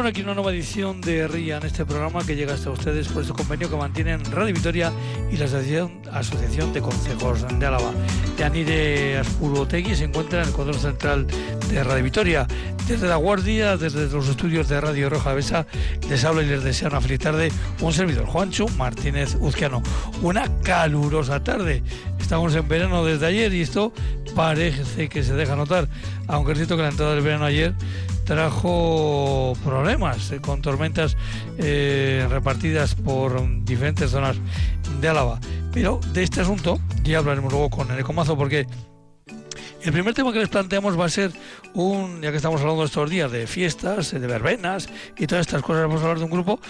Comenzamos aquí una nueva edición de RIA en este programa que llega hasta ustedes por este convenio que mantienen Radio Vitoria y la Asociación, Asociación de Consejos de Álava. Yanire Aspurotegui se encuentra en el control central de Radio Vitoria. Desde la Guardia, desde los estudios de Radio Roja Besa, les habla y les desea una feliz tarde un servidor, Juancho Martínez Uzquiano. Una calurosa tarde. Estamos en verano desde ayer y esto parece que se deja notar, aunque es cierto que la entrada del verano ayer trajo problemas eh, con tormentas eh, repartidas por diferentes zonas de Álava. Pero de este asunto ya hablaremos luego con el Ecomazo porque el primer tema que les planteamos va a ser un, ya que estamos hablando estos días de fiestas, de verbenas y todas estas cosas, vamos a hablar de un grupo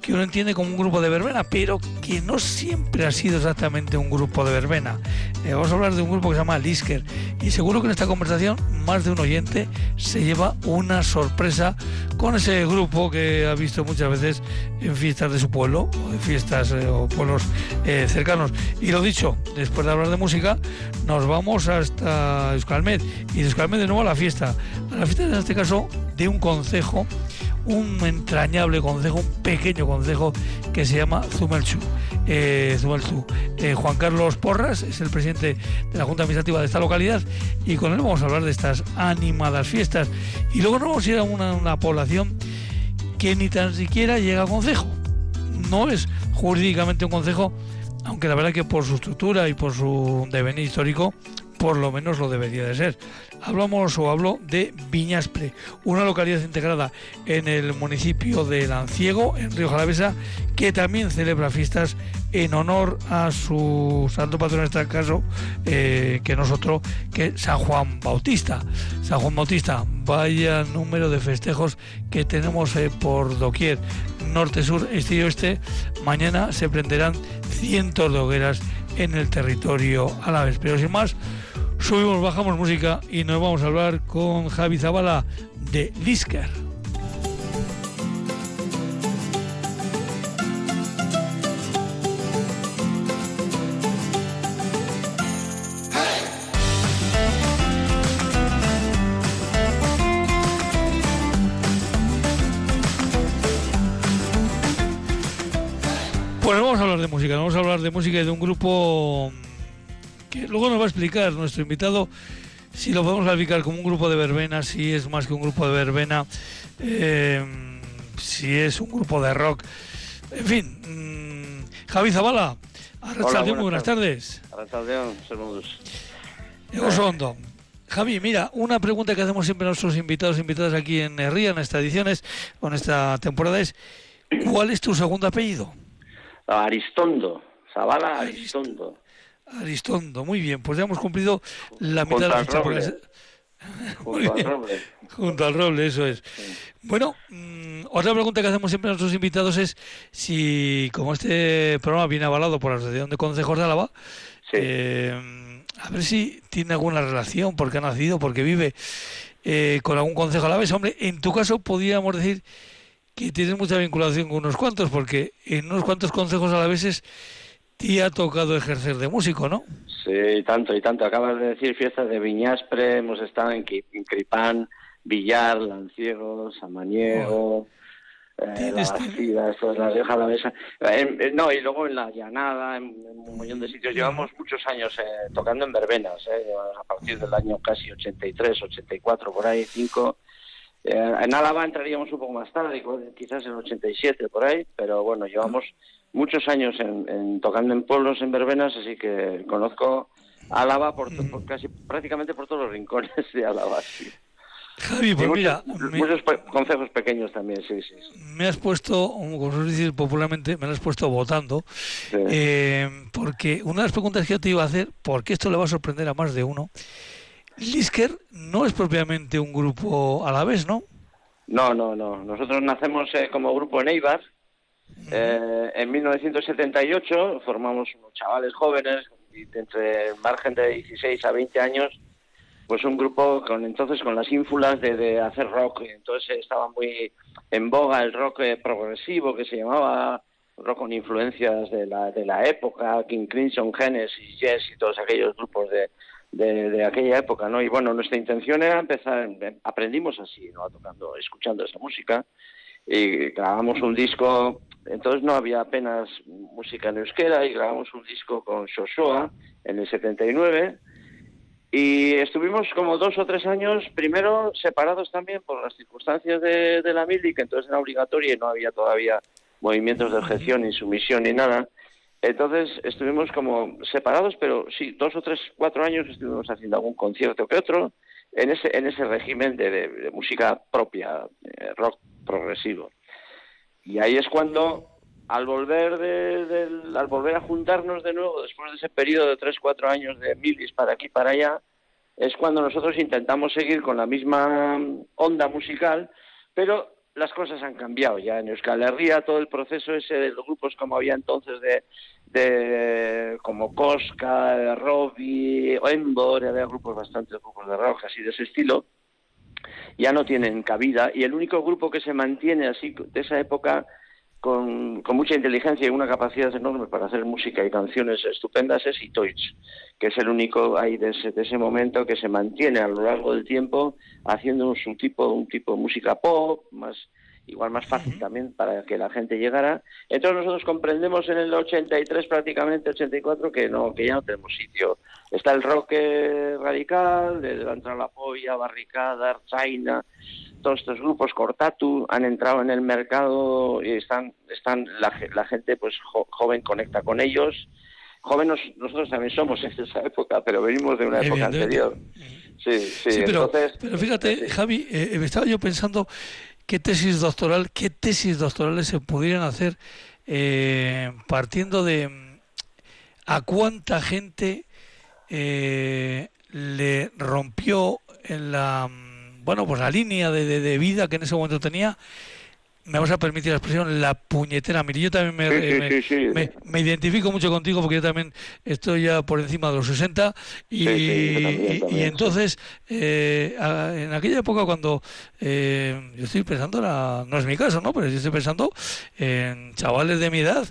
que uno entiende como un grupo de verbena, pero que no siempre ha sido exactamente un grupo de verbena. Eh, vamos a hablar de un grupo que se llama Lisker y seguro que en esta conversación más de un oyente se lleva una sorpresa con ese grupo que ha visto muchas veces en fiestas de su pueblo o de fiestas eh, o pueblos eh, cercanos. Y lo dicho, después de hablar de música, nos vamos hasta Euskalmed y de Euskalmed de nuevo a la fiesta. A la fiesta en este caso de un concejo un entrañable consejo, un pequeño consejo que se llama Zumelchu. Eh, eh, Juan Carlos Porras es el presidente de la Junta Administrativa de esta localidad y con él vamos a hablar de estas animadas fiestas. Y luego nos vamos a ir a una, una población que ni tan siquiera llega a consejo. No es jurídicamente un consejo, aunque la verdad que por su estructura y por su devenir histórico, por lo menos lo debería de ser hablamos o hablo de Viñaspre, una localidad integrada en el municipio de Lanciego, en Río Jalavesa, que también celebra fiestas en honor a su santo patrón, en este caso, eh, que nosotros, que San Juan Bautista. San Juan Bautista, vaya número de festejos que tenemos eh, por doquier, norte, sur, este y oeste. Mañana se prenderán cientos de hogueras en el territorio a la vez. Pero sin más, subimos, bajamos música y nos vamos a hablar con Javi Zabala de Lisker. Pues vamos a hablar de música, vamos a hablar de música y de un grupo que luego nos va a explicar nuestro invitado si lo podemos calificar como un grupo de verbena, si es más que un grupo de verbena, eh, si es un grupo de rock. En fin, mm, Javi Zabala, Arrachaldeón, muy buenas tardes. Arrachaldeón, Hondo. Javi, mira, una pregunta que hacemos siempre a nuestros invitados invitadas aquí en RIA, en esta edición, es, en esta temporada, es ¿cuál es tu segundo apellido? Aristondo, Zabala Aristondo. Aristondo, muy bien, pues ya hemos cumplido la mitad de la ficha. Junto al roble. Junto al roble, eso es. Bueno, mm, otra pregunta que hacemos siempre a nuestros invitados es si, como este programa viene avalado por la Asociación de Consejos de Álava, eh, a ver si tiene alguna relación, porque ha nacido, porque vive eh, con algún consejo a la vez. Hombre, en tu caso podríamos decir que tienes mucha vinculación con unos cuantos, porque en unos cuantos consejos a la vez es y ha tocado ejercer de músico, ¿no? Sí, tanto y tanto. Acabas de decir fiestas de Viñaspre, hemos estado en, Cripán, Villar, Lanciego, Samaniego, eh, la Bastida, esto es la Rioja la Mesa. no, y luego en la Llanada, en, un millón de sitios. Llevamos muchos años eh, tocando en verbenas, eh, a partir del año casi 83, 84, por ahí, 5. Eh, en Álava entraríamos un poco más tarde, quizás en 87, por ahí, pero bueno, llevamos muchos años en, tocando en pueblos, en verbenas, así que conozco Álava por, mm. casi prácticamente por todos los rincones de Álava. Javi, pues mira... Muchos, consejos pequeños también, sí, sí. Me has puesto, como se dice popularmente, me lo has puesto votando, eh, porque una de las preguntas que yo te iba a hacer, porque esto le va a sorprender a más de uno, Lisker no es propiamente un grupo a la vez, ¿no? No, no, no. Nosotros nacemos eh, como grupo en Eibar, eh, en 1978 formamos unos chavales jóvenes, entre el margen de 16 a 20 años, pues un grupo con entonces con las ínfulas de, hacer rock. Entonces estaba muy en boga el rock eh, progresivo que se llamaba rock con influencias de la, de la época, King Crimson, Genesis, Yes y todos aquellos grupos de, de, aquella época, ¿no? Y bueno, nuestra intención era empezar, aprendimos así, ¿no? Tocando, escuchando esa música y grabamos un disco, entonces no había apenas música en euskera y grabamos un disco con Shoshua en el 79 y estuvimos como dos o tres años, primero separados también por las circunstancias de, de la mili, que entonces era obligatoria y no había todavía movimientos de objeción ni sumisión ni nada. Entonces estuvimos como separados, pero sí, dos o tres, cuatro años estuvimos haciendo algún concierto que otro en ese, en ese régimen de, música propia, eh, rock progresivo. Y ahí es cuando, al volver, de, al volver a juntarnos de nuevo, después de ese periodo de tres, cuatro años de milis para aquí, para allá, es cuando nosotros intentamos seguir con la misma onda musical, pero las cosas han cambiado ya en Euskal Herria, todo el proceso ese de los grupos como había entonces de, de como Cosca, Robbie, Embor, había grupos bastantes grupos de rock así de ese estilo, ya no tienen cabida y el único grupo que se mantiene así de esa época con, mucha inteligencia y una capacidad enorme para hacer música y canciones estupendas es Itoich, que es el único ahí de ese, de ese momento que se mantiene a lo largo del tiempo haciendo un, tipo, un tipo de música pop, más igual más fácil también para que la gente llegara. Entonces nosotros comprendemos en el 83 prácticamente 84 que no que ya no tenemos sitio. Está el rock radical, de levantar la polla, barricada, China, todos estos grupos Cortatu han entrado en el mercado y están están la, la gente pues joven conecta con ellos. Jóvenes nosotros también somos en esa época, pero venimos de una época anterior. Sí, sí, pero, pero fíjate, Javi, eh, me estaba yo pensando qué tesis doctoral, qué tesis doctorales se pudieran hacer eh, partiendo de a cuánta gente eh, le rompió en la bueno pues la línea de, de, vida que en ese momento tenía me vas a permitir la expresión, la puñetera. Mire, yo también me, me, identifico mucho contigo porque yo también estoy ya por encima de los 60 y, y entonces eh, en aquella época cuando eh, yo estoy pensando, no es mi caso, ¿no? Pero yo estoy pensando en chavales de mi edad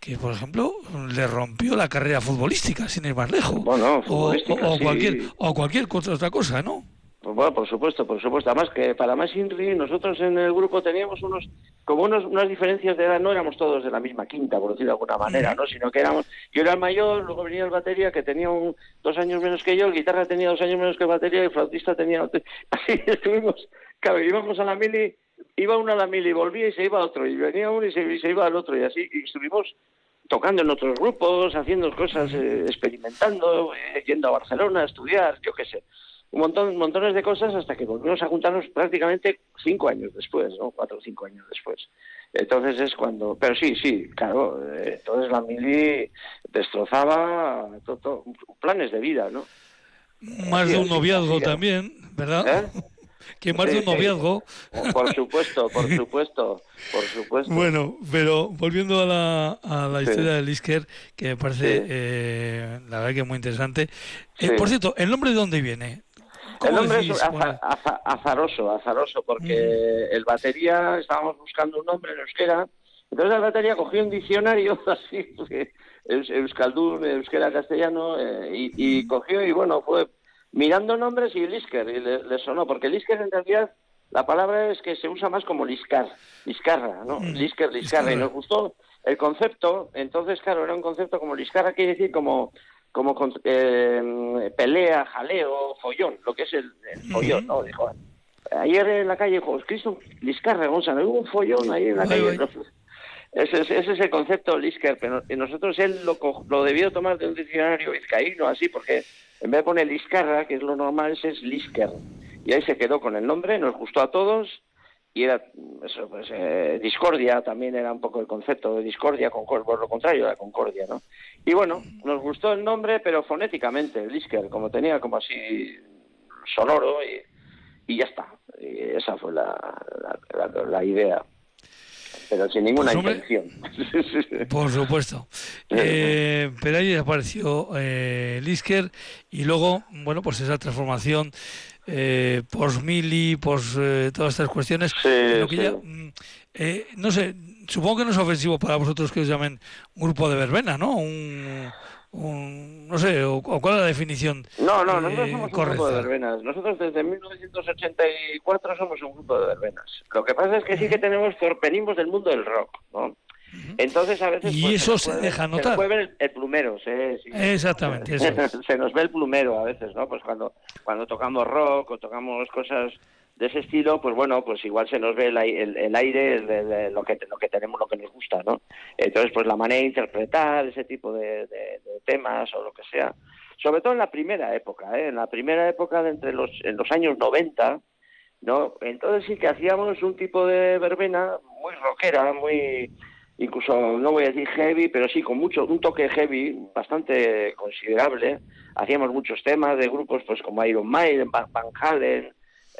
que por ejemplo le rompió la carrera futbolística sin ir más lejos. Bueno, o, o, cualquier o cualquier otra cosa no pues bueno, por supuesto, por supuesto. Además que para más Inri, nosotros en el grupo teníamos unos, como unos, unas diferencias de edad, no éramos todos de la misma quinta, por decirlo de alguna manera, ¿no? Sino que éramos, yo era el mayor, luego venía el batería, que tenía un, dos años menos que yo, el guitarra tenía dos años menos que el batería, y el flautista tenía, así estuvimos, claro, íbamos a la mili, iba uno a la mili, volvía y se iba otro, y venía uno y se, iba al otro, y así, y estuvimos tocando en otros grupos, haciendo cosas, eh, experimentando, eh, yendo a Barcelona a estudiar, yo qué sé un montón, montones de cosas hasta que volvimos a juntarnos prácticamente cinco años después, ¿no? Cuatro o cinco años después. Entonces es cuando, pero sí, sí, claro, eh, entonces la mili destrozaba todo, planes de vida, ¿no? Más de un noviazgo también, ¿verdad? ¿Eh? que más de un noviazgo. Por supuesto, por supuesto, por supuesto. Bueno, pero volviendo a la, a la historia de Lisker, que me parece, eh, la verdad que es muy interesante. Eh, por cierto, ¿el nombre de dónde viene? El nombre es azaroso, azaroso, porque mm. el batería, estábamos buscando un nombre en euskera, entonces la batería cogió un diccionario así, Euskaldun, euskera castellano, eh, y, y, cogió y bueno, fue mirando nombres y Lisker, y le, sonó, porque Lisker en realidad la palabra es que se usa más como Liscar, Liscarra, ¿no? Mm. Lisker, Liscarra, y nos gustó el concepto, entonces claro, era un concepto como Liscarra, quiere decir como como eh, pelea, jaleo, follón, lo que es el, follón, ¿no? Dijo, ayer en la calle, dijo, Cristo, Liscarra, Gonzalo, hubo un follón ahí en la calle. Ese, ese, es el concepto Lisker, pero nosotros él lo, lo debió tomar de un diccionario vizcaíno, así, porque en vez de poner Liscarra, que es lo normal, ese es Lisker. Y ahí se quedó con el nombre, nos gustó a todos, y era eso, pues, eh, discordia también era un poco el concepto de discordia, con, por lo contrario, la concordia, ¿no? Y bueno, nos gustó el nombre, pero fonéticamente, Lisker, como tenía como así sonoro y, y ya está. Y esa fue la, la, idea pero sin ninguna pues, intención. Por supuesto. Eh, pero ahí apareció eh, Lisker y luego, bueno, pues esa transformación eh, post-mili, post eh, todas estas cuestiones. Mm, eh, no sé, supongo que no es ofensivo para vosotros que os llamen grupo de verbena, ¿no? Un, un, no sé, o, cuál es la definición No, no, nosotros somos un grupo de verbenas. Nosotros desde 1984 somos un grupo de verbenas. Lo que pasa es que sí que tenemos, venimos del mundo del rock, ¿no? Entonces a veces... Y pues, eso se, deja notar. Se nos el, plumero, sí, Exactamente, se nos ve el plumero a veces, ¿no? Pues cuando, cuando tocamos rock o tocamos cosas de ese estilo, pues bueno, pues igual se nos ve el, el, aire de, lo que lo que tenemos, lo que nos gusta, ¿no? Entonces, pues la manera de interpretar ese tipo de, temas o lo que sea, sobre todo en la primera época, ¿eh? en la primera época de entre los en los años 90, ¿no? Entonces sí que hacíamos un tipo de verbena muy rockera, muy incluso no voy a decir heavy, pero sí con mucho un toque heavy bastante considerable. Hacíamos muchos temas de grupos pues como Iron Maiden, Van Halen,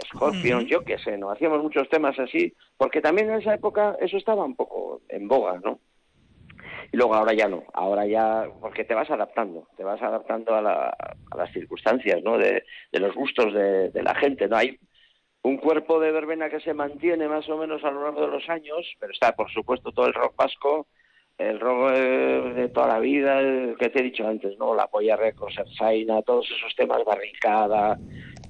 Scorpion, yo qué sé, ¿no? Hacíamos muchos temas así, porque también en esa época eso estaba un poco en boga, ¿no? Y luego ahora ya no, ahora ya, porque te vas adaptando, te vas adaptando a, las circunstancias, ¿no? De, los gustos de, la gente, ¿no? Hay un cuerpo de verbena que se mantiene más o menos a lo largo de los años, pero está, por supuesto, todo el rock vasco, el rock de, toda la vida, que te he dicho antes, ¿no? La Polla Records, Ersaina, todos esos temas, Barricada,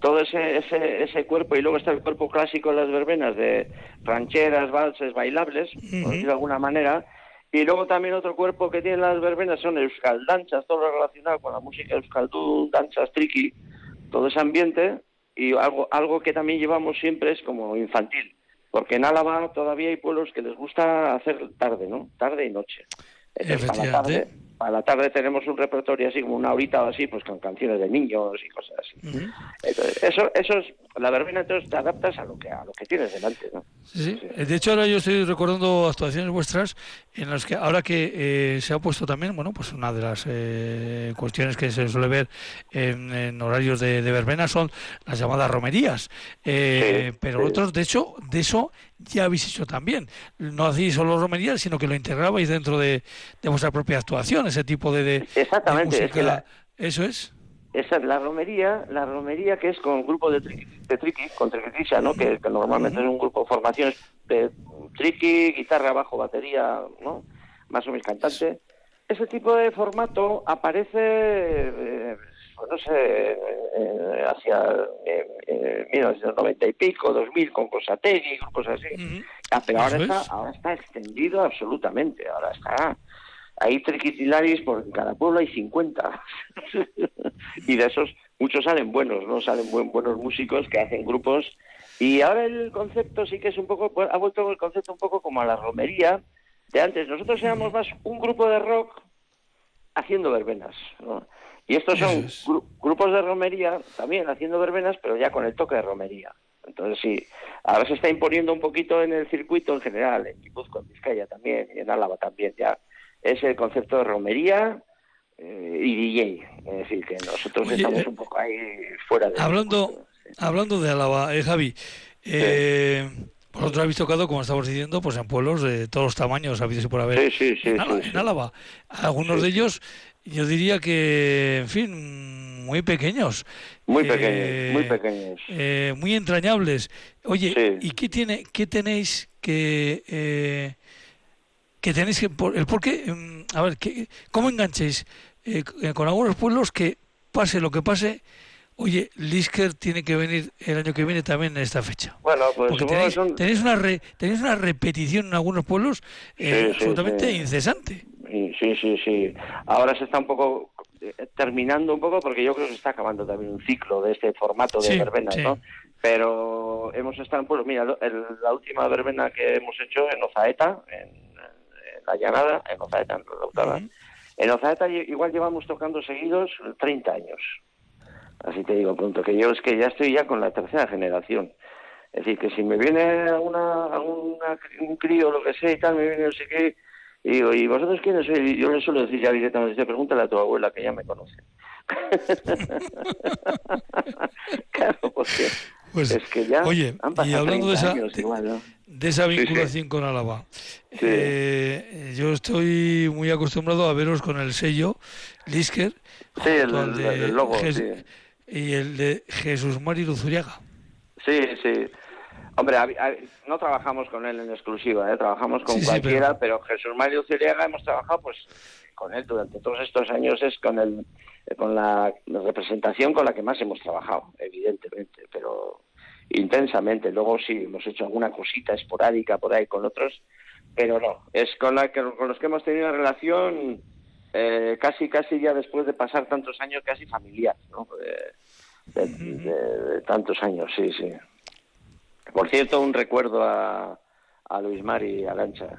todo ese, ese, ese cuerpo, y luego está el cuerpo clásico de las verbenas, de rancheras, valses, bailables, por decirlo de alguna manera, y luego también otro cuerpo que tienen las verbenas son euskal danchas, todo lo relacionado con la música euskaldun, danchas, triqui, todo ese ambiente, y algo, algo que también llevamos siempre es como infantil, porque en Álava todavía hay pueblos que les gusta hacer tarde, ¿no? Tarde y noche. Efectivamente a la tarde tenemos un repertorio así como una horita o así, pues con canciones de niños y cosas así. Entonces, eso, eso es, la verbena entonces te adaptas a lo que a lo que tienes delante, ¿no? Sí, De hecho ahora yo estoy recordando actuaciones vuestras en las que ahora que eh, se ha puesto también, bueno, pues una de las eh, cuestiones que se suele ver en, horarios de, verbena son las llamadas romerías, eh, pero otros, de hecho, de eso ya habéis hecho también. No hacéis solo romerías, sino que lo integrabais dentro de, vuestra propia actuación, ese tipo de, Exactamente, eso es. Esa es la romería, la romería que es con grupo de, triqui, de triqui con triquitisa, ¿no? Que, normalmente es un grupo de formaciones de triqui, guitarra, bajo, batería, ¿no? Más o menos cantante. Ese tipo de formato aparece eh, pues no sé, hacia eh, 1990 y pico, 2000 con Cosategui, cosas así. ah, pero ahora está, ahora está extendido absolutamente, ahora está... Hay triquitilaris por cada pueblo hay 50. y de esos muchos salen buenos, ¿no? Salen buenos músicos que hacen grupos. Y ahora el concepto sí que es un poco, pues, ha vuelto el concepto un poco como a la romería de antes. Nosotros éramos más un grupo de rock haciendo verbenas, ¿no? Y estos son grupos de romería también haciendo verbenas, pero ya con el toque de romería. Entonces sí, ahora se está imponiendo un poquito en el circuito en general, en Guipúzcoa, en Vizcaya también, y en Álava también ya. Es el concepto de romería eh, y DJ. Es decir, que nosotros estamos un poco ahí fuera de... Hablando, hablando de Álava, eh, Javi, eh, vosotros habéis tocado, como estamos diciendo, pues en pueblos de todos los tamaños, habido y por haber. Sí, sí, sí, en, Álava. Algunos de ellos yo diría que, en fin, muy pequeños. Muy pequeños, muy pequeños. Eh, muy entrañables. Oye, ¿y qué tiene, qué tenéis que, eh, que tenéis que, el por qué, mm, a ver, ¿cómo enganchéis eh, con algunos pueblos que pase lo que pase? Oye, Lisker tiene que venir el año que viene también en esta fecha. Bueno, pues tenéis, tenéis, una tenéis una repetición en algunos pueblos absolutamente incesante. Sí, sí, sí. Ahora se está un poco eh, terminando un poco porque yo creo que se está acabando también un ciclo de este formato de verbena, ¿no? Pero hemos estado, pues mira, la última verbena que hemos hecho en Ozaeta, en, la llanada, en Ozaeta, en Lautada. En Ozaeta igual llevamos tocando seguidos 30 años. Así te digo pronto, que yo es que ya estoy ya con la tercera generación. Es decir, que si me viene alguna, alguna un crío o lo que sea y tal, me viene no sé qué y digo, ¿y vosotros quiénes sois? yo le suelo decir ya directamente, pregúntale a tu abuela que ya me conoce. claro, porque pues, es que ya oye, y hablando de esa, de, esa vinculación con Álava, eh, yo estoy muy acostumbrado a veros con el sello Lisker, sí, el, logo, y el de Jesús Mari Luzuriaga. Sí, sí. Hombre, no trabajamos con él en exclusiva, ¿eh? trabajamos con cualquiera, pero Jesús Mario Ciriaga hemos trabajado pues con él durante todos estos años es con el con la, representación con la que más hemos trabajado, evidentemente, pero intensamente. Luego sí hemos hecho alguna cosita esporádica por ahí con otros, pero no, es con la que con los que hemos tenido una relación eh, casi casi ya después de pasar tantos años casi familiar, ¿no? de, tantos años, sí, sí. Por cierto, un recuerdo a, a Luis Mari y a Lancha.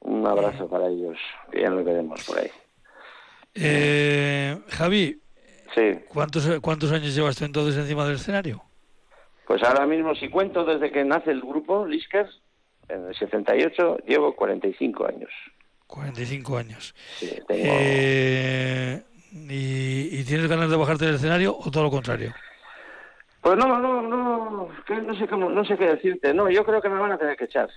Un abrazo para ellos, que ya nos veremos por ahí. Eh, Javi, sí. ¿cuántos, ¿cuántos años llevas tú entonces encima del escenario? Pues ahora mismo, si cuento desde que nace el grupo Liskers, en el 78, llevo 45 años. 45 años. Sí, eh, ¿y, tienes ganas de bajarte del escenario o todo lo contrario? Pues no, no, no, no sé cómo, no sé qué decirte. No, yo creo que me van a tener que echar.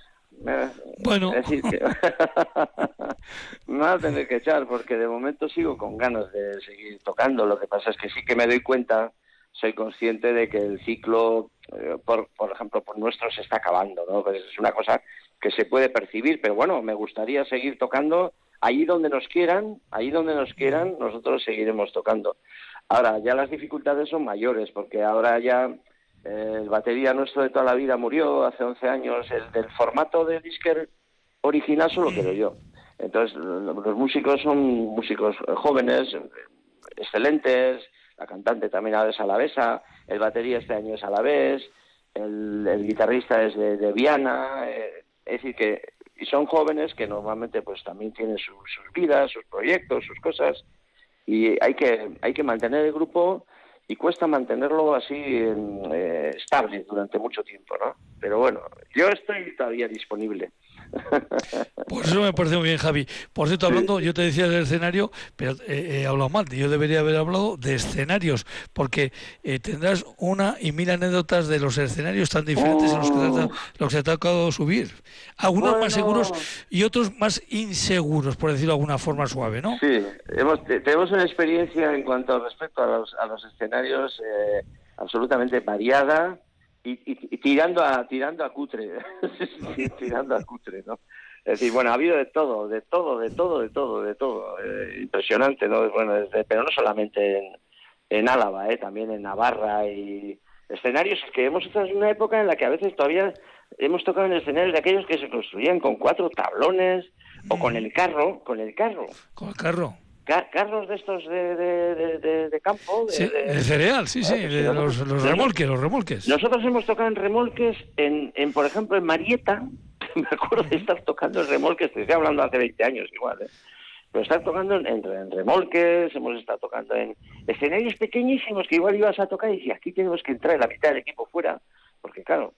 Bueno. decir, que me van a tener que echar porque de momento sigo con ganas de seguir tocando. Lo que pasa es que sí que me doy cuenta, soy consciente de que el ciclo, eh, por, por ejemplo, por nuestro se está acabando, ¿no? Pues es una cosa que se puede percibir, pero bueno, me gustaría seguir tocando allí donde nos quieran, allí donde nos quieran, nosotros seguiremos tocando. Ahora, ya las dificultades son mayores, porque ahora ya eh, el batería nuestro de toda la vida murió hace 11 años. El del formato de disquer original solo quiero yo. Entonces, los músicos son músicos jóvenes, excelentes. La cantante también ahora es alavesa. El batería este año es alavés. El, el guitarrista es de, Viana. Eh, es decir, que y son jóvenes que normalmente pues también tienen sus vidas, sus proyectos, sus cosas. Y hay que, hay que mantener el grupo y cuesta mantenerlo así eh, estable durante mucho tiempo, ¿no? Pero bueno, yo estoy todavía disponible. Por eso me parece muy bien, Javi. Por cierto, hablando, yo te decía del escenario, pero eh, he hablado mal. Yo debería haber hablado de escenarios, porque eh, tendrás una y mil anécdotas de los escenarios tan diferentes en los que, se ha tocado subir. Algunos más seguros y otros más inseguros, por decirlo de alguna forma suave, ¿no? Sí, tenemos una experiencia en cuanto respecto a los, a los escenarios eh, absolutamente variada y, tirando a tirando a cutre. Tirando a cutre no es decir bueno ha habido de todo de todo de todo de todo de todo eh, impresionante no bueno pero no solamente en, en Álava eh, también en Navarra y escenarios que hemos estado en una época en la que a veces todavía hemos tocado en escenarios de aquellos que se construían con cuatro tablones o con el carro con el carro. Con el carro carros de estos de, de, de, campo. De, cereal, sí, sí, los, los, remolques, los remolques. Nosotros hemos tocado en remolques, en, en por ejemplo, en Marieta, me acuerdo de estar tocando en remolques, te estoy hablando hace 20 años igual, ¿eh? pero estar tocando en, en, remolques, hemos estado tocando en escenarios pequeñísimos que igual ibas a tocar y decías, aquí tenemos que entrar la mitad del equipo fuera, porque claro,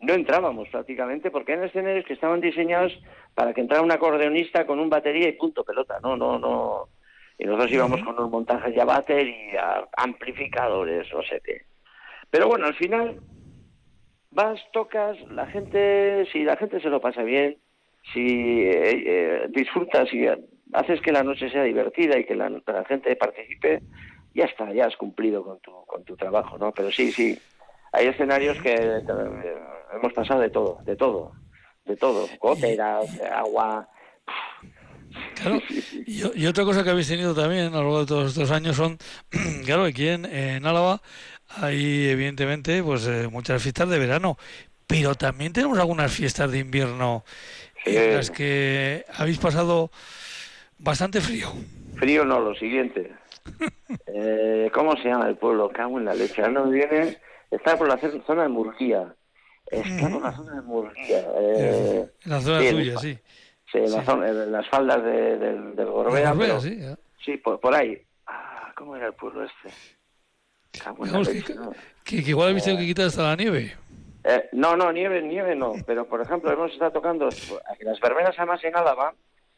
no entrábamos prácticamente porque eran escenarios que estaban diseñados para que entrara un acordeonista con un batería y punto pelota, no, no, no, y nosotros íbamos con unos montajes ya batería, amplificadores, no sé qué. Pero bueno, al final vas, tocas, la gente, si la gente se lo pasa bien, si eh, eh, disfrutas y haces que la noche sea divertida y que la, gente participe, ya está, ya has cumplido con tu, con tu trabajo, ¿no? Pero sí, sí, hay escenarios que eh, hemos pasado de todo, de todo, de todo, goteras, agua, Claro, y, otra cosa que habéis tenido también a lo largo de todos estos años son, claro, aquí en, Álava hay evidentemente pues eh, muchas fiestas de verano, pero también tenemos algunas fiestas de invierno en las que habéis pasado bastante frío. Frío no, lo siguiente. eh, ¿Cómo se llama el pueblo? Cago en la leche. Ahora viene, está por la zona de Murguía. Está por la zona de Murguía. Eh, en la zona tuya, sí. Sí, en, las faldas de, del, del Gorbea. Gorbea sí, sí por, por, ahí. Ah, ¿Cómo era el pueblo este? que, que, igual visto que quitar hasta la nieve. Eh, no, no, nieve, nieve no. Pero, por ejemplo, hemos estado tocando las verbenas además en Álava,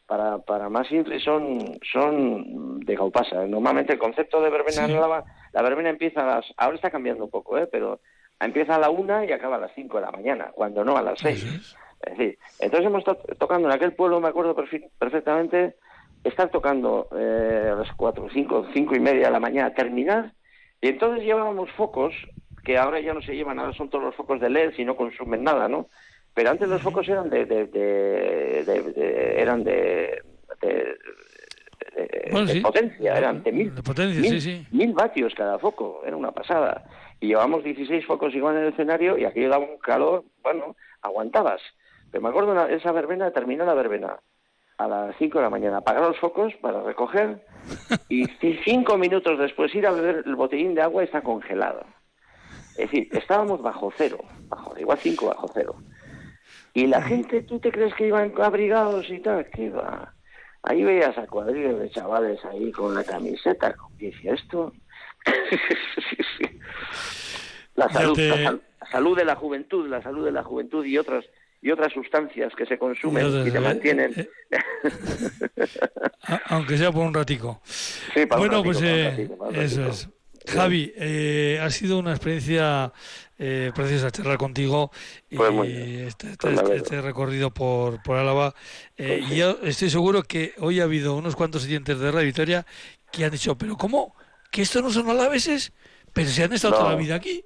para, para más simple, son, son de Gaupasa. Normalmente el concepto de verbena en Álava, la verbena empieza a las... Ahora está cambiando un poco, ¿eh? Pero empieza a la una y acaba a las cinco de la mañana, cuando no a las seis. Es decir, entonces hemos estado tocando en aquel pueblo, me acuerdo perfectamente, estar tocando eh, a las cuatro, cinco, cinco y media de la mañana, terminar, y entonces llevábamos focos, que ahora ya no se llevan, ahora son todos los focos de LED y no consumen nada, ¿no? Pero antes los focos eran de, de, de, eran de, de, potencia, eran de mil, mil, vatios cada foco, era una pasada. Y llevamos 16 focos igual en el escenario y aquí daba un calor, bueno, aguantabas. Pero me acuerdo esa verbena, terminó la verbena a las 5 de la mañana, apagar los focos para recoger y cinco minutos después ir a beber el botellín de agua está congelado. Es decir, estábamos bajo cero, bajo, igual 5 bajo cero. Y la gente, ¿tú te crees que iban abrigados y tal? ¿Qué va? Ahí veías a cuadrillas de chavales ahí con la camiseta, ¿qué esto? la, salud, la, salud de la juventud, la salud de la juventud y otras y otras sustancias que se consumen y, te mantienen. Eh, aunque sea por un ratico. bueno, pues eh, eso es. Javi, eh, ha sido una experiencia eh, preciosa charlar contigo y este, este, este, este, recorrido por, por Álava. Eh, y yo estoy seguro que hoy ha habido unos cuantos oyentes de Radio Victoria que han dicho, pero ¿cómo? ¿Que estos no son alaveses? Pero se han estado toda la vida aquí.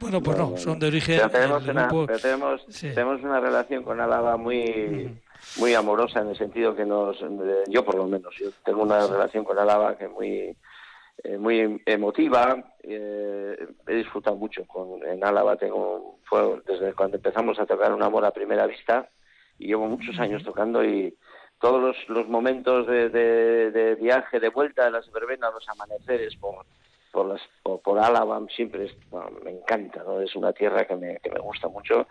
Bueno, pues no, son de origen. tenemos, una, tenemos, tenemos una relación con Álava muy, muy amorosa en el sentido que nos. Yo, por lo menos, yo tengo una relación con Álava que muy. Eh, muy emotiva, eh, he disfrutado mucho con, en Álava, tengo, fue desde cuando empezamos a tocar un amor a primera vista y llevo muchos años tocando y todos los, los momentos de, de, viaje, de vuelta de las verbenas, los amaneceres por, por, las, por, Álava siempre me encanta, ¿no? es una tierra que me, que me gusta mucho,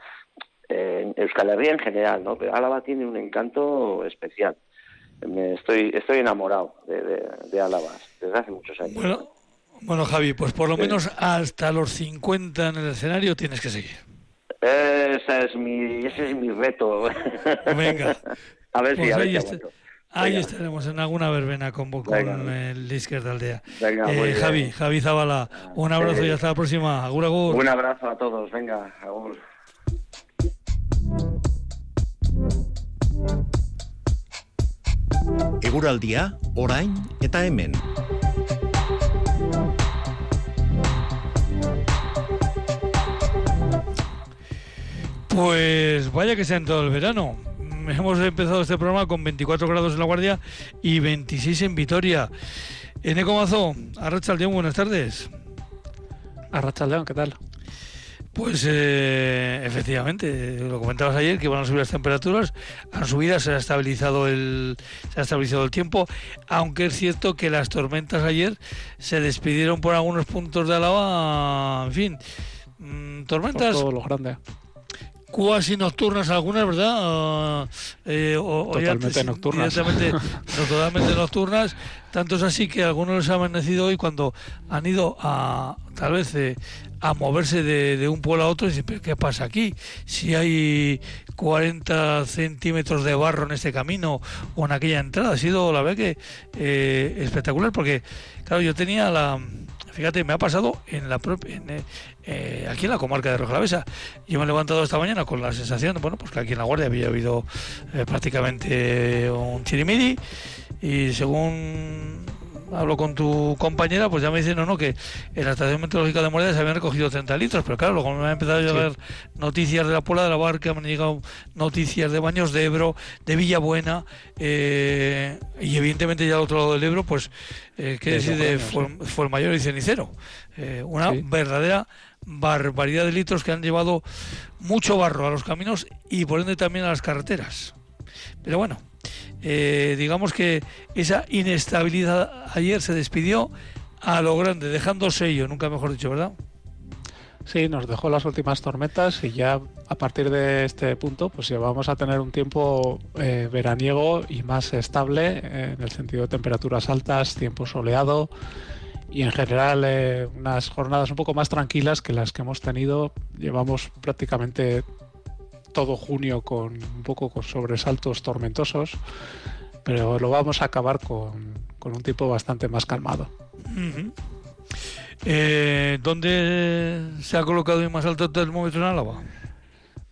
eh, en Euskal Herria en general, ¿no? pero Álava tiene un encanto especial. Me estoy, estoy enamorado de, de, Álava desde hace muchos años. Bueno, bueno, Javi, pues por lo menos hasta los 50 en el escenario tienes que seguir. Esa es mi, ese es mi reto. Venga. a ver si, pues a ver Ahí estaremos en alguna verbena con, con el Lisker de Aldea. eh, Javi, Javi Zabala, un abrazo y hasta la próxima. Agur, agur. Un abrazo a todos, venga, agur. Eguraldia, orain eta hemen. Pues vaya que sea en todo el verano hemos empezado este programa con 24 grados en La Guardia y 26 en Vitoria. Eneco Mazo, Arrachaldeón, buenas tardes. Arrachaldeón, ¿qué tal? Pues eh, efectivamente, lo comentabas ayer que van a subir las temperaturas, han subido, se ha estabilizado el se ha estabilizado el tiempo, aunque es cierto que las tormentas ayer se despidieron por algunos puntos de Alaba, en fin, mm, tormentas todo lo grande cuasi nocturnas algunas, ¿verdad? Eh, totalmente nocturnas. totalmente nocturnas. Tanto es así que algunos les han amanecido hoy cuando han ido a, tal vez, eh, a moverse de, un pueblo a otro y dicen, ¿pero qué pasa aquí? Si hay 40 centímetros de barro en este camino o en aquella entrada. Ha sido, la verdad, que eh, espectacular porque, claro, yo tenía la Fíjate, me ha pasado en la propia, eh, eh, aquí en la comarca de Rojalavesa. Yo me he levantado esta mañana con la sensación, bueno, pues que aquí en la Guardia había habido eh, prácticamente un chirimiri y según hablo con tu compañera, pues ya me dicen, no, no, que en la estación meteorológica de Moreda se habían recogido 30 litros, pero claro, luego me han empezado a llegar noticias de la Puebla de la Barca, me han llegado noticias de Baños de Ebro, de Villabuena, eh, y evidentemente ya al otro lado del Ebro, pues, eh, ¿qué decir de fue, el mayor y cenicero? Eh, una verdadera barbaridad de litros que han llevado mucho barro a los caminos y por ende también a las carreteras. Pero bueno, eh, digamos que esa inestabilidad ayer se despidió a lo grande, dejando sello, nunca mejor dicho, ¿verdad? Sí, nos dejó las últimas tormentas y ya a partir de este punto pues ya vamos a tener un tiempo eh, veraniego y más estable eh, en el sentido de temperaturas altas, tiempo soleado y en general unas jornadas un poco más tranquilas que las que hemos tenido. Llevamos prácticamente todo junio con un poco con sobresaltos tormentosos, pero lo vamos a acabar con, un tipo bastante más calmado. Eh, ¿Dónde se ha colocado el más alto termómetro en Álava?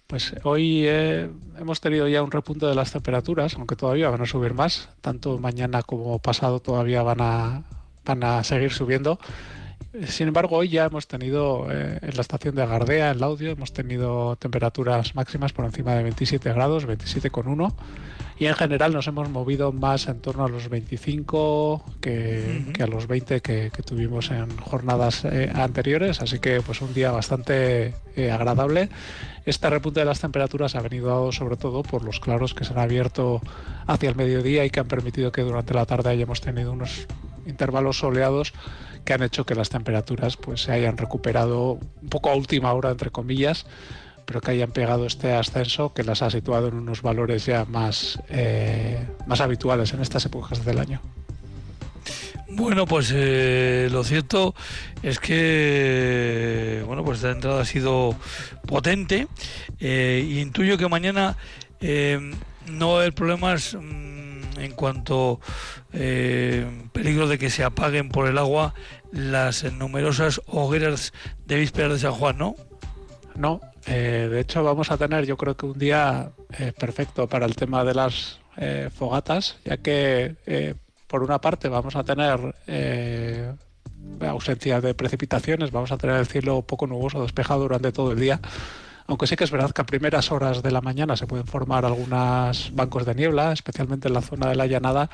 Pues hoy eh, hemos tenido ya un repunte de las temperaturas, aunque todavía van a subir más. Tanto mañana como pasado todavía van a, van a seguir subiendo. Sin embargo, hoy ya hemos tenido eh, en la estación de Agardea, en Laudio, hemos tenido temperaturas máximas por encima de 27 grados, 27,1 y en general nos hemos movido más en torno a los 25 que, a los 20 que, tuvimos en jornadas eh, anteriores, así que pues un día bastante eh, agradable. Este repunte de las temperaturas ha venido dado sobre todo por los claros que se han abierto hacia el mediodía y que han permitido que durante la tarde hayamos tenido unos intervalos soleados que han hecho que las temperaturas pues se hayan recuperado un poco a última hora entre comillas pero que hayan pegado este ascenso que las ha situado en unos valores ya más, eh, más habituales en estas épocas del año. Bueno, pues eh, lo cierto es que bueno, pues esta entrada ha sido potente eh, y intuyo que mañana no el problema es mm, en cuanto peligro de que se apaguen por el agua las numerosas hogueras de vísperas de San Juan, ¿no? No, eh, de hecho, vamos a tener, yo creo que un día eh, perfecto para el tema de las eh, fogatas, ya que por una parte vamos a tener ausencia de precipitaciones, vamos a tener el cielo poco nuboso, despejado durante todo el día. Aunque sí que es verdad que a primeras horas de la mañana se pueden formar algunos bancos de niebla, especialmente en la zona de la llanada,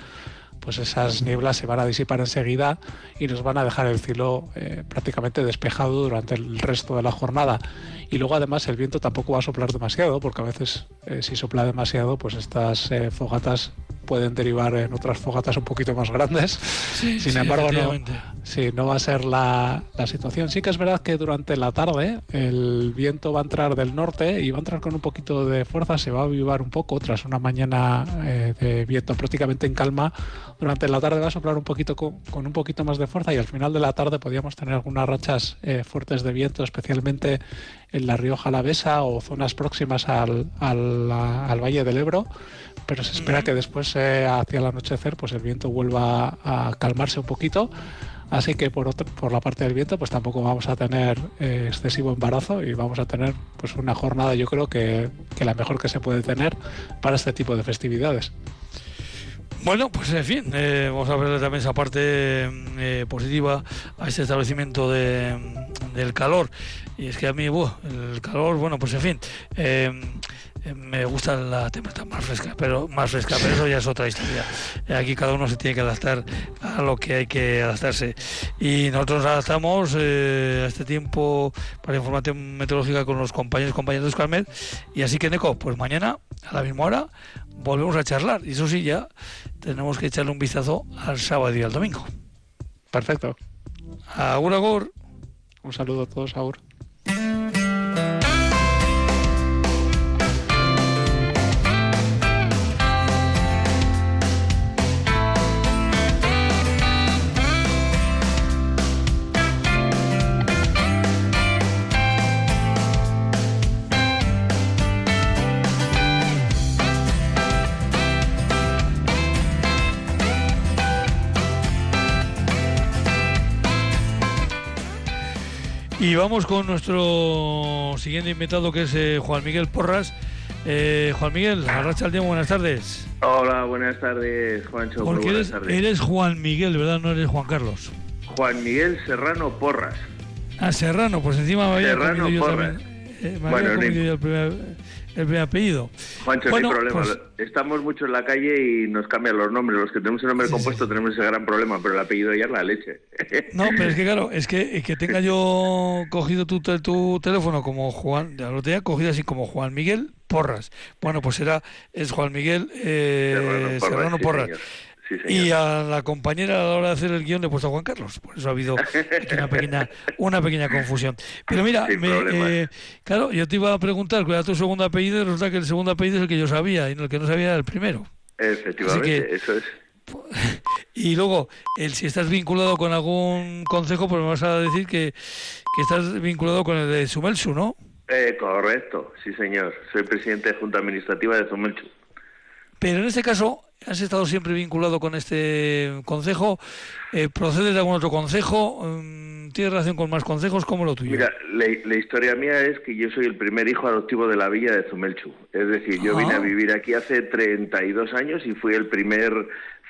pues esas nieblas se van a disipar enseguida y nos van a dejar el cielo eh, prácticamente despejado durante el resto de la jornada. Y luego además el viento tampoco va a soplar demasiado, porque a veces eh, si sopla demasiado, pues estas eh, fogatas pueden derivar en otras fogatas un poquito más grandes. Sin embargo, no, sí, no va a ser la, la, situación. Sí que es verdad que durante la tarde el viento va a entrar del norte y va a entrar con un poquito de fuerza, se va a avivar un poco tras una mañana de viento prácticamente en calma durante la tarde va a soplar un poquito con, un poquito más de fuerza y al final de la tarde podríamos tener algunas rachas eh, fuertes de viento, especialmente en la Rioja Alavesa o zonas próximas al, Valle del Ebro, pero se espera que después eh, hacia el anochecer pues el viento vuelva a, calmarse un poquito. Así que por, por la parte del viento, pues tampoco vamos a tener eh, excesivo embarazo y vamos a tener pues una jornada, yo creo que, que la mejor que se puede tener para este tipo de festividades. Bueno, pues en fin, eh, vamos a ver también esa parte eh, positiva a este establecimiento de, del calor. Y es que a mí, el calor, bueno, pues en fin, eh, me gusta la temperatura más fresca, pero más fresca, pero eso ya es otra historia. Aquí cada uno se tiene que adaptar a lo que hay que adaptarse. Y nosotros nos adaptamos a este tiempo para información meteorológica con los compañeros y compañeros de Escalmet. Y así que, Neco, pues mañana, a la misma hora, volvemos a charlar. Y eso sí, ya tenemos que echarle un vistazo al sábado y al domingo. Perfecto. Agur, agur. Un saludo a todos, agur. Y vamos con nuestro siguiente invitado que es eh, Juan Miguel Porras. Eh, Juan Miguel, Arracha al buenas tardes. Hola, buenas tardes, Juancho. Porque eres, eres, Juan Miguel, ¿verdad? No eres Juan Carlos. Juan Miguel Serrano Porras. Ah, Serrano, pues encima me había Serrano yo Porras. también. Eh, me había comido yo el primer, el primer apellido. Juancho, bueno, sin problema. Pues- Estamos mucho en la calle y nos cambian los nombres. Los que tenemos el nombre compuesto tenemos ese gran problema, pero el apellido ya es la leche. No, pero es que claro, es que, que tenga yo cogido tu, tu teléfono como Juan, ya lo tenía cogido así como Juan Miguel Porras. Bueno, pues será, es Juan Miguel eh, Serrano Porras y a la compañera a la hora de hacer el guion le he puesto a Juan Carlos. Por eso ha habido una pequeña, una pequeña confusión. Pero mira, eh, claro, yo te iba a preguntar cuál era tu segundo apellido y resulta que el segundo apellido es el que yo sabía y el que no sabía era el primero. Efectivamente, eso es. Y luego, el, si estás vinculado con algún consejo, pues me vas a decir que, que estás vinculado con el de Sumelsu, ¿no? Eh, correcto, sí señor. Soy presidente de Junta Administrativa de Sumelsu. Pero en este caso, ¿Has estado siempre vinculado con este consejo? Eh, ¿Procedes de algún otro consejo? Mm, ¿Tienes relación con más consejos? ¿Cómo lo tuyo? Mira, la, historia mía es que yo soy el primer hijo adoptivo de la villa de Zumelchu. Es decir, yo vine a vivir aquí hace 32 años y fui el primer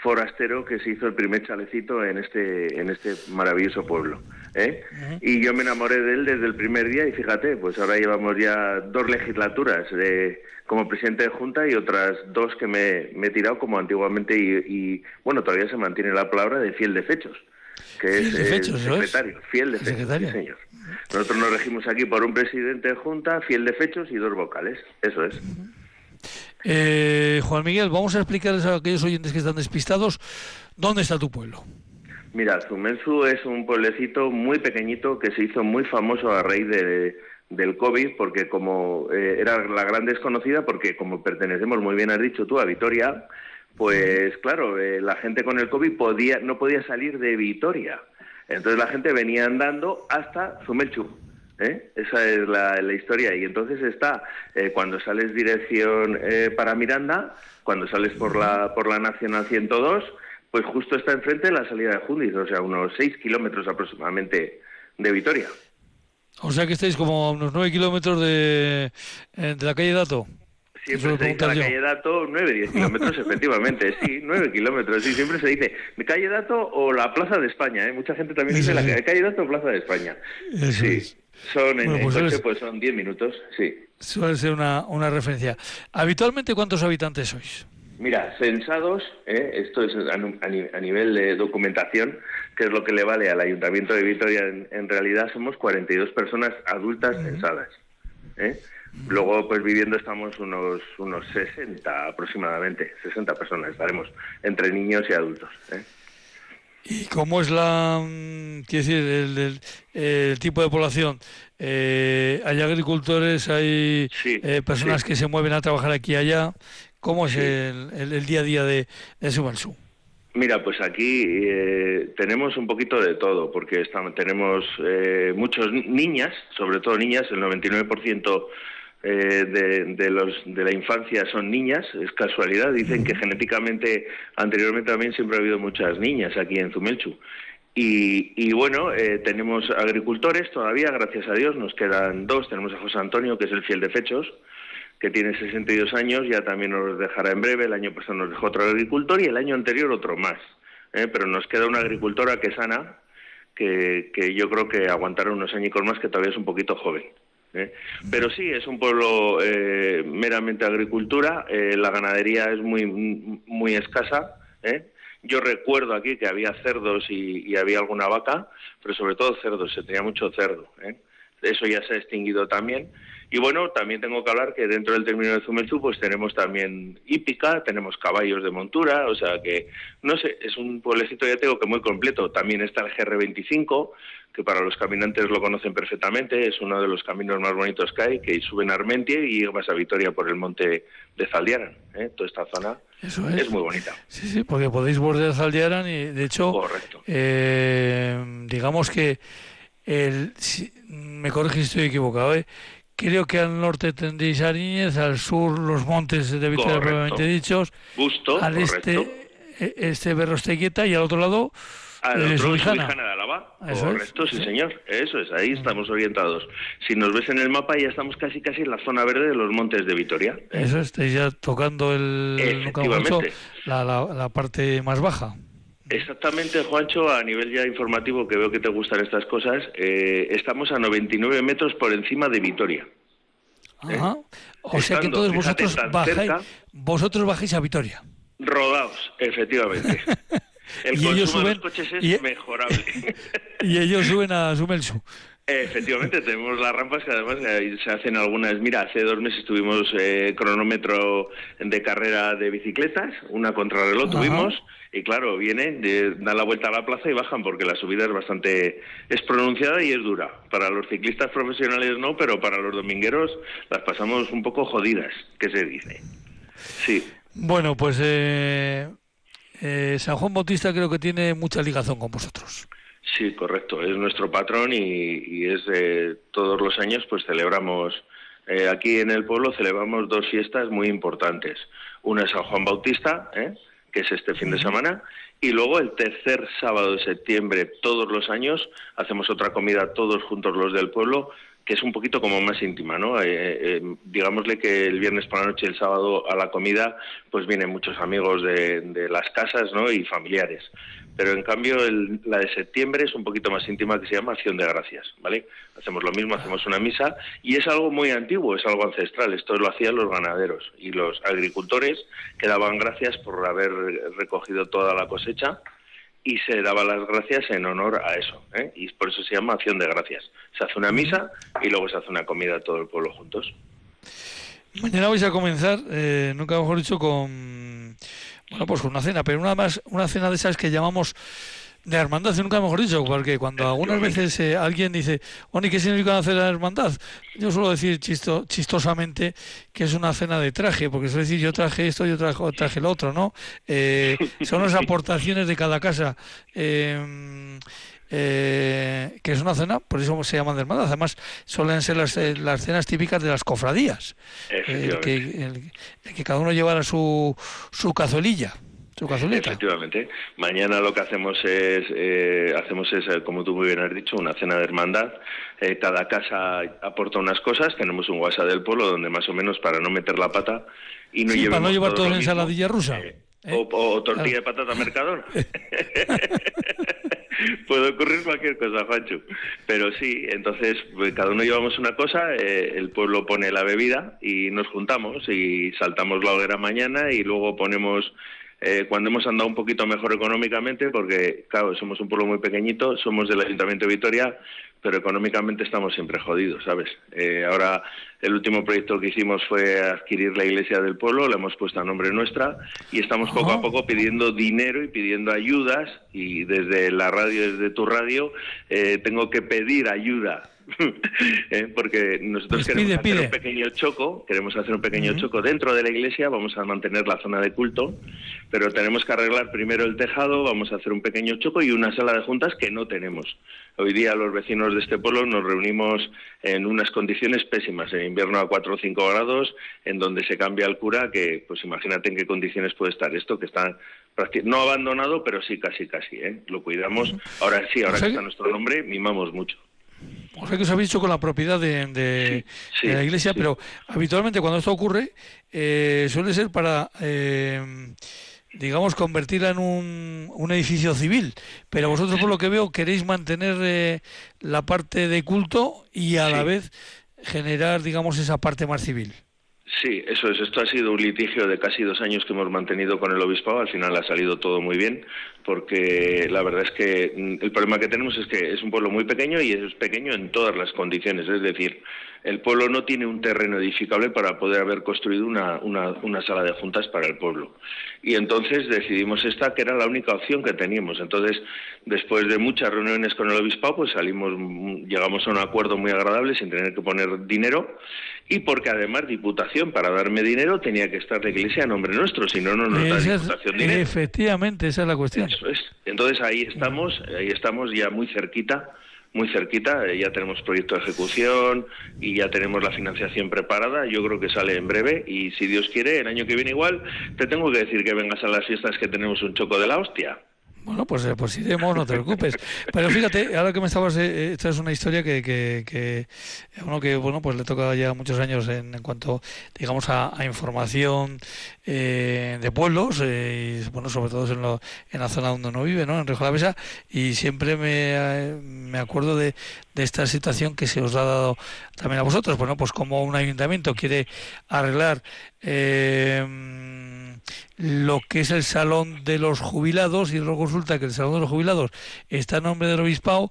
forastero que se hizo el primer chalecito en este, en este maravilloso pueblo. ¿eh? Y yo me enamoré de él desde el primer día y fíjate, pues ahora llevamos ya dos legislaturas de, como presidente de Junta y otras dos que me, he tirado como antiguamente y, bueno, todavía se mantiene la palabra de fiel de fechos que es secretario, fiel de fechos, señor. Nosotros nos regimos aquí por un presidente de Junta, fiel de fechos y dos vocales, eso es. Eh, Juan Miguel, vamos a explicarles a aquellos oyentes que están despistados dónde está tu pueblo. Mira, Zumensu es un pueblecito muy pequeñito que se hizo muy famoso a raíz de, del COVID, porque como eh, era la gran desconocida, porque como pertenecemos, muy bien has dicho tú, a Vitoria, pues claro, eh, la gente con el COVID podía, no podía salir de Vitoria. Entonces la gente venía andando hasta Zumelchu. ¿Eh? Esa es la, historia. Y entonces está, eh, cuando sales dirección para Miranda, cuando sales por la, por la Nacional 102, pues justo está enfrente de la salida de Jundiz, o sea, unos 6 kilómetros aproximadamente de Vitoria. O sea que estáis como a unos 9 kilómetros de, de la calle Dato. Siempre se dice la calle Dato 9, 10 kilómetros, efectivamente, sí, 9 kilómetros, sí, siempre se dice calle Dato o la Plaza de España, ¿eh? mucha gente también dice la calle Dato o Plaza de España. sí, son en pues coche, pues son 10 minutos, sí. Suele ser una, una referencia. ¿Habitualmente cuántos habitantes sois? Mira, censados, ¿eh? esto es a, nivel de documentación, que es lo que le vale al Ayuntamiento de Vitoria, en, realidad somos 42 personas adultas censadas. ¿eh? Luego, pues viviendo estamos unos, unos 60 aproximadamente, 60 personas estaremos, entre niños y adultos. ¿eh? ¿Y cómo es la, mm, decir, el, tipo de población? Eh, ¿Hay agricultores, hay eh, personas que se mueven a trabajar aquí y allá? ¿Cómo es el, día a día de, de Subalsú? Mira, pues aquí eh, tenemos un poquito de todo, porque estamos, tenemos eh, muchos niñas, sobre todo niñas, el 99% eh, de, los, de la infancia son niñas, es casualidad. Dicen que genéticamente, anteriormente también siempre ha habido muchas niñas aquí en Zumelchu. Y, bueno, eh, tenemos agricultores todavía, gracias a Dios, nos quedan dos. Tenemos a José Antonio, que es el fiel de Fechos, que tiene 62 años, ya también nos dejará en breve. El año pasado nos dejó otro agricultor y el año anterior otro más. ¿eh? Pero nos queda una agricultora que es Ana, que, que yo creo que aguantará unos añicos más, que todavía es un poquito joven. ¿Eh? Pero sí, es un pueblo eh, meramente agricultura, eh, la ganadería es muy, muy escasa. Yo recuerdo aquí que había cerdos y, había alguna vaca, pero sobre todo cerdos, se tenía mucho cerdo. Eso ya se ha extinguido también. Y bueno, también tengo que hablar que dentro del término de Zumelzu pues tenemos también hípica, tenemos caballos de montura, o sea que, no sé, es un pueblecito ya tengo que muy completo. También está el GR25, que para los caminantes lo conocen perfectamente, es uno de los caminos más bonitos que hay, que suben a Armentie y vas a Vitoria por el monte de Zaldiaran. ¿eh? Toda esta zona es. muy bonita. Sí, sí, porque podéis bordear Zaldiaran y de hecho, Correcto. Eh, digamos que, el, me corregís si estoy equivocado, ¿eh? Creo que al norte tendréis Ariñez, al sur los montes de Vitoria propiamente dichos, Busto, al este, e, este Berrosteguieta y al otro lado al otro es de Álava. Correcto, sí, señor. Eso es, ahí estamos orientados. Si nos ves en el mapa, ya estamos casi casi en la zona verde de los montes de Vitoria. Eso, estáis ya tocando el, la, la, parte más baja. Exactamente, Juancho, a nivel ya informativo, que veo que te gustan estas cosas, eh, estamos a 99 metros por encima de Vitoria. Ajá. O sea que entonces vosotros bajáis, vosotros bajáis a Vitoria. Rodados, efectivamente. El y ellos suben, de los coches es y, mejorable. y ellos suben a Sumelsu. Efectivamente, tenemos las rampas que además se hacen algunas. Mira, hace dos meses tuvimos eh, cronómetro de carrera de bicicletas, una contrarreloj tuvimos, y claro, vienen, dan la vuelta a la plaza y bajan porque la subida es bastante. es pronunciada y es dura. Para los ciclistas profesionales no, pero para los domingueros las pasamos un poco jodidas, que se dice. Sí. Bueno, pues eh, eh, San Juan Bautista creo que tiene mucha ligación con vosotros. Sí, correcto. Es nuestro patrón y, es de todos los años pues celebramos eh, aquí en el pueblo celebramos dos fiestas muy importantes. Una es San Juan Bautista, ¿eh? Que es este fin de semana, y luego el tercer sábado de septiembre todos los años hacemos otra comida todos juntos los del pueblo que es un poquito como más íntima, ¿no? Eh, eh, digámosle que el viernes por la noche y el sábado a la comida, pues vienen muchos amigos de, de las casas, ¿no? Y familiares. Pero en cambio la de septiembre es un poquito más íntima que se llama Acción de Gracias, ¿vale? Hacemos lo mismo, hacemos una misa y es algo muy antiguo, es algo ancestral. Esto lo hacían los ganaderos y los agricultores que daban gracias por haber recogido toda la cosecha y se daban las gracias en honor a eso, ¿eh? y por eso se llama acción de gracias. Se hace una misa y luego se hace una comida a todo el pueblo juntos. Mañana vais a comenzar, eh, nunca mejor dicho, con bueno, pues con una cena, pero una más, una cena de esas que llamamos de hermandad, nunca mejor dicho, porque cuando algunas veces eh, alguien dice, bueno, ¿y qué significa una cena de hermandad? Yo suelo decir chisto, chistosamente que es una cena de traje, porque suelo decir, yo traje esto, yo traje, traje lo otro, ¿no? Eh, son las aportaciones de cada casa. Eh, eh, que es una cena, por eso se llaman de hermandad. Además, suelen ser las, eh, las cenas típicas de las cofradías, el que, que cada uno llevara su, su cazuelilla. Su Efectivamente. Mañana lo que hacemos es, eh, hacemos es, eh, como tú muy bien has dicho, una cena de hermandad. Eh, cada casa aporta unas cosas. Tenemos un WhatsApp del pueblo donde más o menos para no meter la pata y no sí, para no llevar todo en ensaladilla rusa. O, tortilla de patata mercador. Puede ocurrir cualquier cosa, Juancho. Pero sí, entonces pues, cada uno llevamos una cosa, eh, el pueblo pone la bebida y nos juntamos y saltamos la hoguera mañana y luego ponemos eh, cuando hemos andado un poquito mejor económicamente, porque claro, somos un pueblo muy pequeñito, somos del Ayuntamiento de Vitoria, pero económicamente estamos siempre jodidos, ¿sabes? Eh, ahora el último proyecto que hicimos fue adquirir la iglesia del pueblo, la hemos puesto a nombre nuestra y estamos poco a poco pidiendo dinero y pidiendo ayudas y desde la radio, desde tu radio, eh, tengo que pedir ayuda ¿eh? porque nosotros pues queremos hacer un pequeño choco, queremos hacer un pequeño choco dentro de la iglesia, vamos a mantener la zona de culto, pero tenemos que arreglar primero el tejado, vamos a hacer un pequeño choco y una sala de juntas que no tenemos. Hoy día los vecinos de este pueblo nos reunimos en unas condiciones pésimas, en invierno a 4 o 5 grados, en donde se cambia el cura, que pues imagínate en qué condiciones puede estar esto, que está no abandonado, pero sí casi casi, ¿eh? lo cuidamos. Ahora sí, ahora que está nuestro nombre, mimamos mucho. O sea que os habéis hecho con la propiedad de, la iglesia, pero habitualmente cuando esto ocurre eh, suele ser para, eh, digamos, convertirla en un, edificio civil. Pero vosotros, por lo que veo, queréis mantener eh, la parte de culto y a la vez generar, digamos, esa parte más civil. Sí, eso es. Esto ha sido un litigio de casi dos años que hemos mantenido con el obispado. Al final ha salido todo muy bien, porque la verdad es que mm, el problema que tenemos es que es un pueblo muy pequeño y es pequeño en todas las condiciones. Es decir, el pueblo no tiene un terreno edificable para poder haber construido una, una, sala de juntas para el pueblo. Y entonces decidimos esta, que era la única opción que teníamos. Entonces, después de muchas reuniones con el obispado, pues salimos, llegamos a un acuerdo muy agradable sin tener que poner dinero y porque además Diputación para darme dinero tenía que estar la Iglesia a nombre nuestro, si no, no nos da Diputación dinero. Efectivamente, esa es la cuestión. Eso es. Entonces ahí estamos, ahí estamos ya muy cerquita, muy cerquita, eh, ya tenemos proyecto de ejecución y ya tenemos la financiación preparada, yo creo que sale en breve y si Dios quiere, el año que viene igual, te tengo que decir que vengas a las fiestas que tenemos un choco de la hostia. Bueno, pues, eh, pues iremos, no te preocupes. Pero fíjate, ahora que me estabas, eh, eh, esta es una historia que, que, que, uno que, bueno, pues le toca ya muchos años en, en cuanto, digamos, a, información de pueblos, y, bueno, sobre todo en, lo, en la zona donde uno vive, ¿no? En Besa, y siempre me, me acuerdo de, de esta situación que se os ha dado también a vosotros. Bueno, pues como un ayuntamiento quiere arreglar eh, lo que es el salón de los jubilados y luego resulta que el salón de los jubilados está en nombre del obispado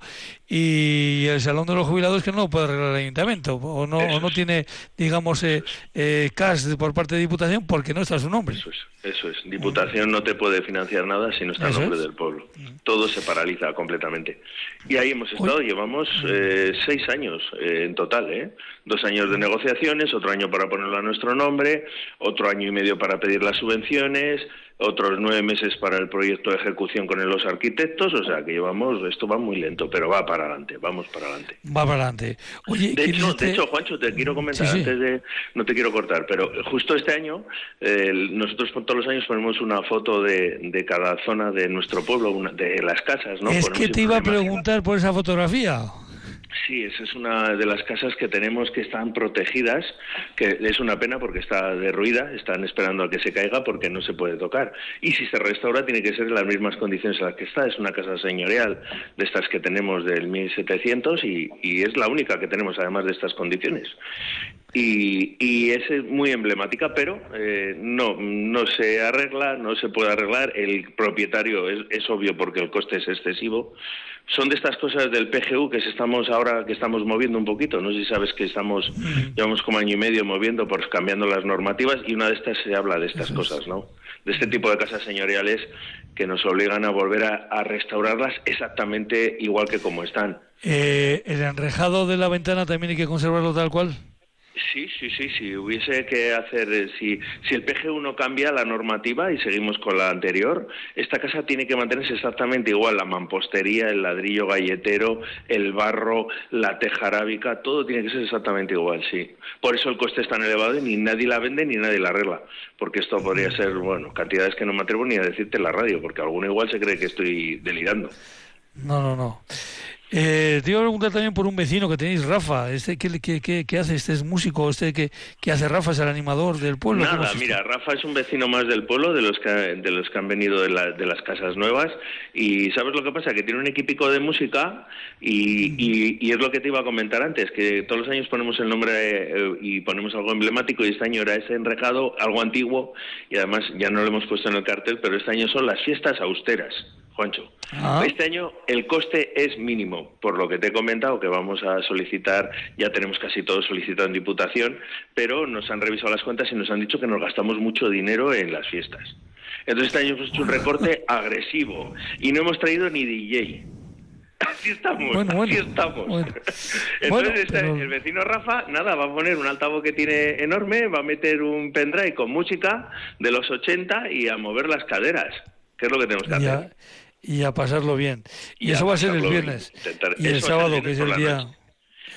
y el salón de los jubilados que no lo puede arreglar el ayuntamiento o no, o no tiene digamos eh, eh, cash por parte de Diputación porque no está su nombre. Eso es, eso es. Diputación no te puede financiar nada si no está en nombre del pueblo. Mm. Todo se paraliza completamente. Y ahí hemos estado, llevamos mm. eh, seis años eh, en total, ¿eh? dos años de negociaciones, otro año para ponerlo a nuestro nombre, otro año y medio para pedir las subvenciones, otros nueve meses para el proyecto de ejecución con los arquitectos, o sea que llevamos, esto va muy lento, pero va para adelante, vamos para adelante. Va para adelante. Oye, de, hecho, de hecho, Juancho, te quiero comentar antes de, no te quiero cortar, pero justo este año, eh, nosotros todos los años ponemos una foto de, de cada zona de nuestro pueblo, de las casas, ¿no? Es que te iba a preguntar por esa fotografía. Sí, esa es una de las casas que tenemos que están protegidas, que es una pena porque está derruida, están esperando a que se caiga porque no se puede tocar. Y si se restaura tiene que ser en las mismas condiciones en las que está. Es una casa señorial de estas que tenemos del 1700 y, y es la única que tenemos además de estas condiciones. Y, y, es muy emblemática, pero eh, no, no se arregla, no se puede arreglar. El propietario es, es, obvio porque el coste es excesivo. Son de estas cosas del PGU que estamos ahora que estamos moviendo un poquito. No sé si sabes que estamos llevamos como año y medio moviendo, por cambiando las normativas y una de estas se habla de estas cosas, ¿no? De este tipo de casas señoriales que nos obligan a volver a, a restaurarlas exactamente igual que como están. Eh, el enrejado de la ventana también hay que conservarlo tal cual. Sí, sí, sí, si hubiese que hacer, eh, si, si el PGU no cambia la normativa y seguimos con la anterior, esta casa tiene que mantenerse exactamente igual, la mampostería, el ladrillo galletero, el barro, la teja arábica, todo tiene que ser exactamente igual, sí. Por eso el coste es tan elevado y ni nadie la vende ni nadie la arregla, porque esto podría ser, bueno, cantidades que no me atrevo ni a decirte en la radio, porque alguno igual se cree que estoy delirando. No, no, no. Eh, te iba a preguntar también por un vecino que tenéis, Rafa. Este, ¿qué, qué, qué, hace? ¿Este es músico? ¿Este qué, qué hace Rafa? ¿Es el animador del pueblo? Nada, mira, Rafa es un vecino más del pueblo, de los que, de los que han venido de, la, de las casas nuevas. Y ¿sabes lo que pasa? Que tiene un equipico de música y, y, y, es lo que te iba a comentar antes, que todos los años ponemos el nombre eh, y ponemos algo emblemático y este año era ese enrejado, algo antiguo y además ya no lo hemos puesto en el cartel, pero este año son las fiestas austeras. Juancho. Ah. Este año el coste es mínimo, por lo que te he comentado que vamos a solicitar, ya tenemos casi todo solicitado en Diputación, pero nos han revisado las cuentas y nos han dicho que nos gastamos mucho dinero en las fiestas. Entonces este año hemos hecho un recorte agresivo y no hemos traído ni DJ. Así estamos, bueno, así estamos. Entonces este, el vecino Rafa, nada, va a poner un altavoz que tiene enorme, va a meter un pendrive con música de los 80 y a mover las caderas. ¿Qué es lo que tenemos que hacer? Y a pasarlo bien. Y, eso va a ser el viernes. y el sábado, que es el día,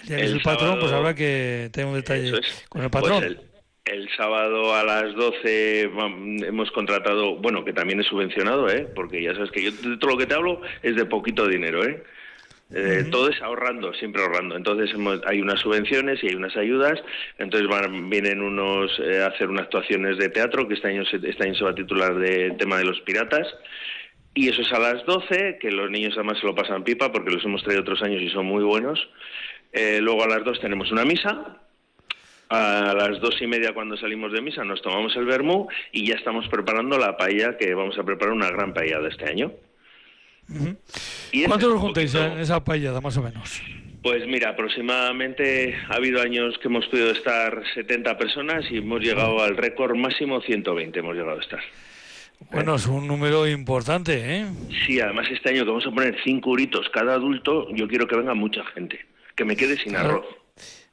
el es el patrón, pues habrá que tener un detalle con el pues patrón. el, sábado a las 12 hemos contratado, bueno, que también es subvencionado, ¿eh? porque ya sabes que yo de todo lo que te hablo es de poquito dinero, ¿eh? Eh, todo es ahorrando, siempre ahorrando. Entonces hay unas subvenciones y hay unas ayudas. Entonces van, vienen unos eh, a hacer unas actuaciones de teatro que este año, este año se va a titular de tema de los piratas. Y eso es a las 12, que los niños además se lo pasan pipa porque los hemos traído otros años y son muy buenos. Eh, luego a las 2 tenemos una misa. A las dos y media cuando salimos de misa nos tomamos el vermú y ya estamos preparando la paella que vamos a preparar una gran paella de este año. ¿Cuántos os juntáis en esa paellada más o menos? Pues mira, aproximadamente ha habido años que hemos podido estar 70 personas y hemos llegado al récord máximo 120 hemos llegado a estar. Bueno, es un número importante, ¿eh? Sí, además este año que vamos a poner cinco uritos cada adulto, yo quiero que venga mucha gente, que me quede sin arroz.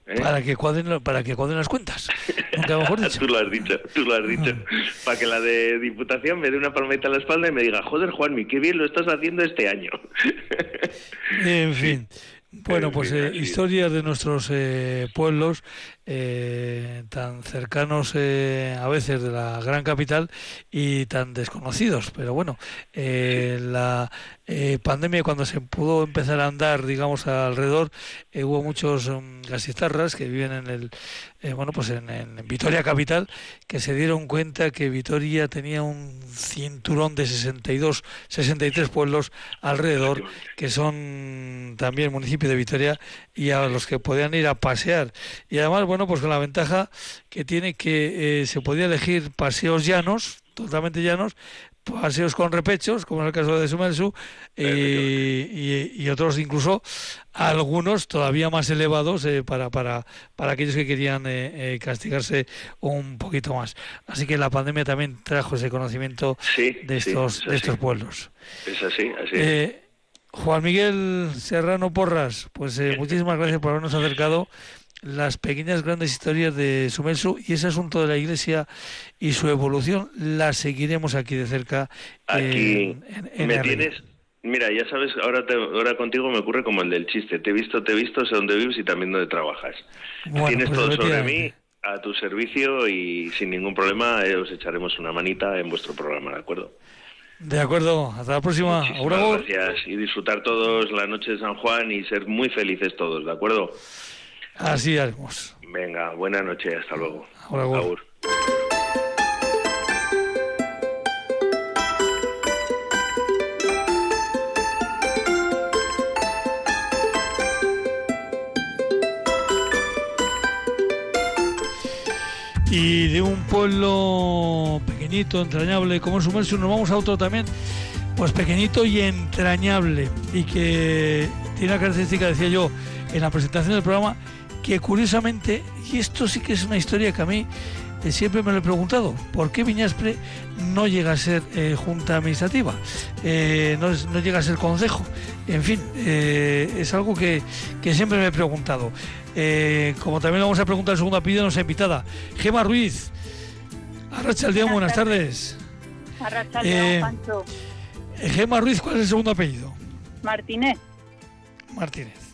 ¿eh? Para que cuadren para que cuadren las cuentas. Mejor dicho. tú lo has dicho, tú lo has dicho. Para que la de Diputación me dé una palmeta a la espalda y me diga, joder, Juanmi, qué bien lo estás haciendo este año. en fin. Bueno, pues eh, historias de nuestros eh, pueblos eh, tan cercanos eh, a veces de la gran capital y tan desconocidos. Pero bueno, eh, la pandemia cuando se pudo empezar a andar, digamos, alrededor, hubo muchos um, gasistarras que viven en el, bueno, pues en, en, Vitoria capital, que se dieron cuenta que Vitoria tenía un cinturón de 62, 63 pueblos alrededor, que son también municipio de Vitoria y a los que podían ir a pasear. Y además, bueno, pues con la ventaja que tiene que eh, se podía elegir paseos llanos, totalmente llanos, paseos con repechos, como en el caso de Sumelsu, y, otros incluso algunos todavía más elevados eh, para, para, para aquellos que querían eh, castigarse un poquito más. Así que la pandemia también trajo ese conocimiento de estos, de estos pueblos. Es así, así. Juan Miguel Serrano Porras, pues muchísimas gracias por habernos acercado las pequeñas grandes historias de Sumelsu y ese asunto de la Iglesia y su evolución la seguiremos aquí de cerca. Aquí me tienes. Mira, ya sabes, ahora, ahora contigo me ocurre como el del chiste. Te he visto, te he visto, sé dónde vives y también dónde trabajas. tienes pues todo sobre mí a tu servicio y sin ningún problema eh, os echaremos una manita en vuestro programa, ¿de acuerdo? De acuerdo, hasta la próxima. gracias y disfrutar todos la noche de San Juan y ser muy felices todos, ¿de acuerdo? Así haremos. Venga, buena noche, hasta luego. Agur. Y de un pueblo pequeñito, entrañable como es Sumercio, nos vamos a otro también, pues pequeñito y entrañable, y que tiene la característica, decía yo, en la presentación del programa, que curiosamente, y esto sí que es una historia que a mí eh, siempre me lo he preguntado, ¿por qué Viñaspre no llega a ser eh, junta administrativa? Eh, no, llega a ser consejo. En fin, es algo que, siempre me he preguntado. como también lo vamos a preguntar el segundo apellido, nos ha invitada Gema Ruiz. Arracha el día, buenas tardes. Arracha el Pancho. Gema Ruiz, ¿cuál es el segundo apellido? Martínez. Martínez.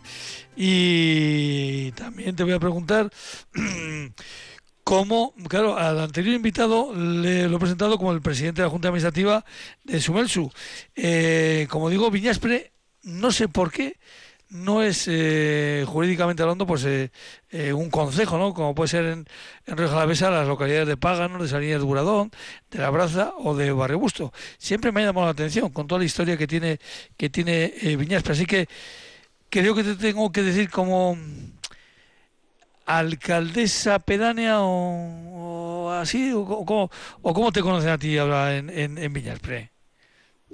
Y también te voy a preguntar cómo, claro, al anterior invitado le lo he presentado como el presidente de la Junta Administrativa de Sumelsu. Eh, como digo, Viñaspre, no sé por qué, no es eh, jurídicamente hablando pues eh, un consejo, ¿no? Como puede ser en, en Río Jalavesa las localidades de Págano, de Salinas de Buradón, de La Braza o de Barrio Busto. Siempre me ha llamado la atención con toda la historia que tiene que tiene Viñaspre. Así que creo que te tengo que decir como alcaldesa pedánea o, así, o, o, cómo te conocen a ti ahora en, en, en Viñaspre.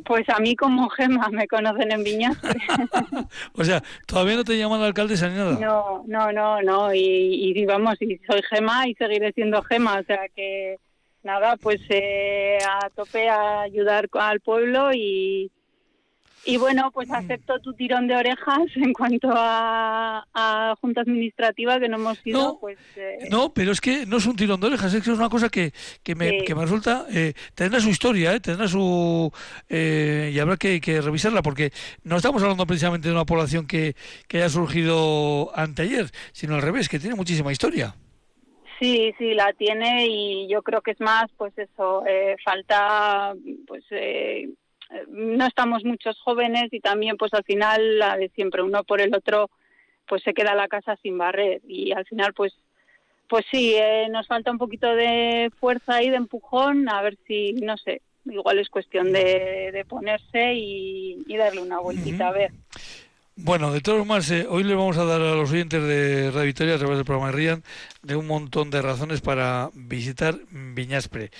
Pues a mí como Gema me conocen en Viñaspre. o sea, ¿todavía no te llaman alcaldesa ni nada? No, no, no, no, y, y vamos, y soy Gema y seguiré siendo Gema, o sea que nada, pues eh, a tope a ayudar al pueblo y, y bueno, pues acepto tu tirón de orejas en cuanto a, Junta Administrativa, que no hemos sido, no, pues... Eh, no, pero es que no es un tirón de orejas, es que es una cosa que, que, me, que me resulta... Eh, tendrá su historia, eh, tendrá su... Eh, y habrá que, que, revisarla, porque no estamos hablando precisamente de una población que, que haya surgido anteayer, sino al revés, que tiene muchísima historia. Sí, sí, la tiene y yo creo que es más, pues eso, eh, falta, pues eh, no estamos muchos jóvenes y también pues al final la de siempre uno por el otro pues se queda la casa sin barrer. Y al final pues pues sí eh, nos falta un poquito de fuerza y de empujón a ver si no sé igual es cuestión de, ponerse y, darle una vueltita a ver bueno, de todos modos, eh, hoy le vamos a dar a los oyentes de Radio Victoria a través del programa de Rían de un montón de razones para visitar Viñaspre.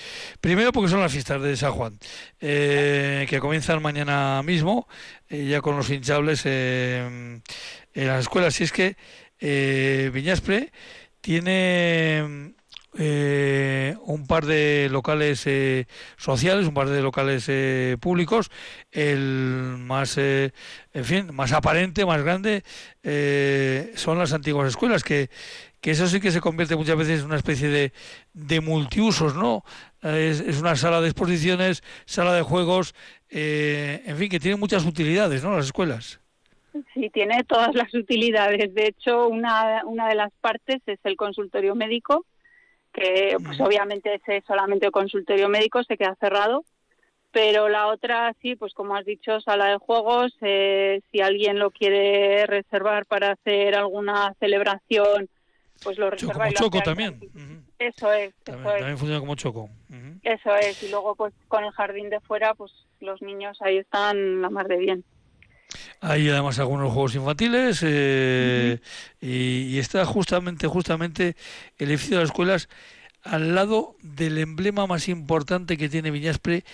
Primero porque son las fiestas de San Juan, eh, que comienzan mañana mismo, eh, ya con los hinchables en las escuelas. Y es que Viñaspre tiene eh, un par de locales eh, sociales, un par de locales eh, públicos, el más, en fin, más aparente, más grande, son las antiguas escuelas, que, que eso sí que se convierte muchas veces en una especie de, de multiusos, ¿no? Es, es, una sala de exposiciones, sala de juegos, en fin, que tiene muchas utilidades, ¿no? Las escuelas. Sí, tiene todas las utilidades. De hecho, una, una de las partes es el consultorio médico, que pues obviamente ese solamente consultorio médico se queda cerrado, pero la otra sí, pues como has dicho, sala de juegos, eh, si alguien lo quiere reservar para hacer alguna celebración, pues lo reserva. Como choco también. Eso es, también, eso también funciona como choco. Eso es, y luego pues con el jardín de fuera, pues los niños ahí están la más de bien. Hay además algunos juegos infantiles eh, y, está justamente, justamente el edificio de las escuelas al lado del emblema más importante que tiene Viñaspre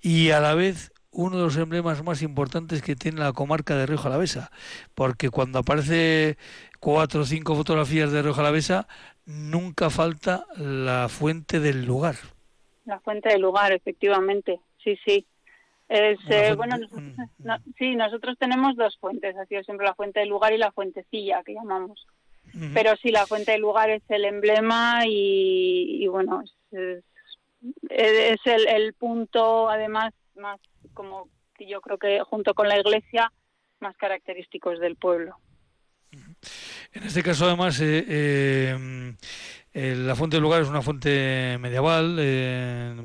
y a la vez uno de los emblemas más importantes que tiene la comarca de Río Jalavesa, porque cuando aparece cuatro o cinco fotografías de Río Jalavesa, nunca falta la fuente del lugar. La fuente del lugar, efectivamente, sí, sí. Es, eh, bueno, nosotros, sí, nosotros tenemos dos fuentes, ha sido siempre la fuente del lugar y la fuentecilla, que llamamos. Pero sí, la fuente del lugar es el emblema y, bueno, es, es, el, el, punto, además, más como que yo creo que junto con la iglesia, más característicos del pueblo. En este caso, además, eh, eh, la fuente del lugar es una fuente medieval,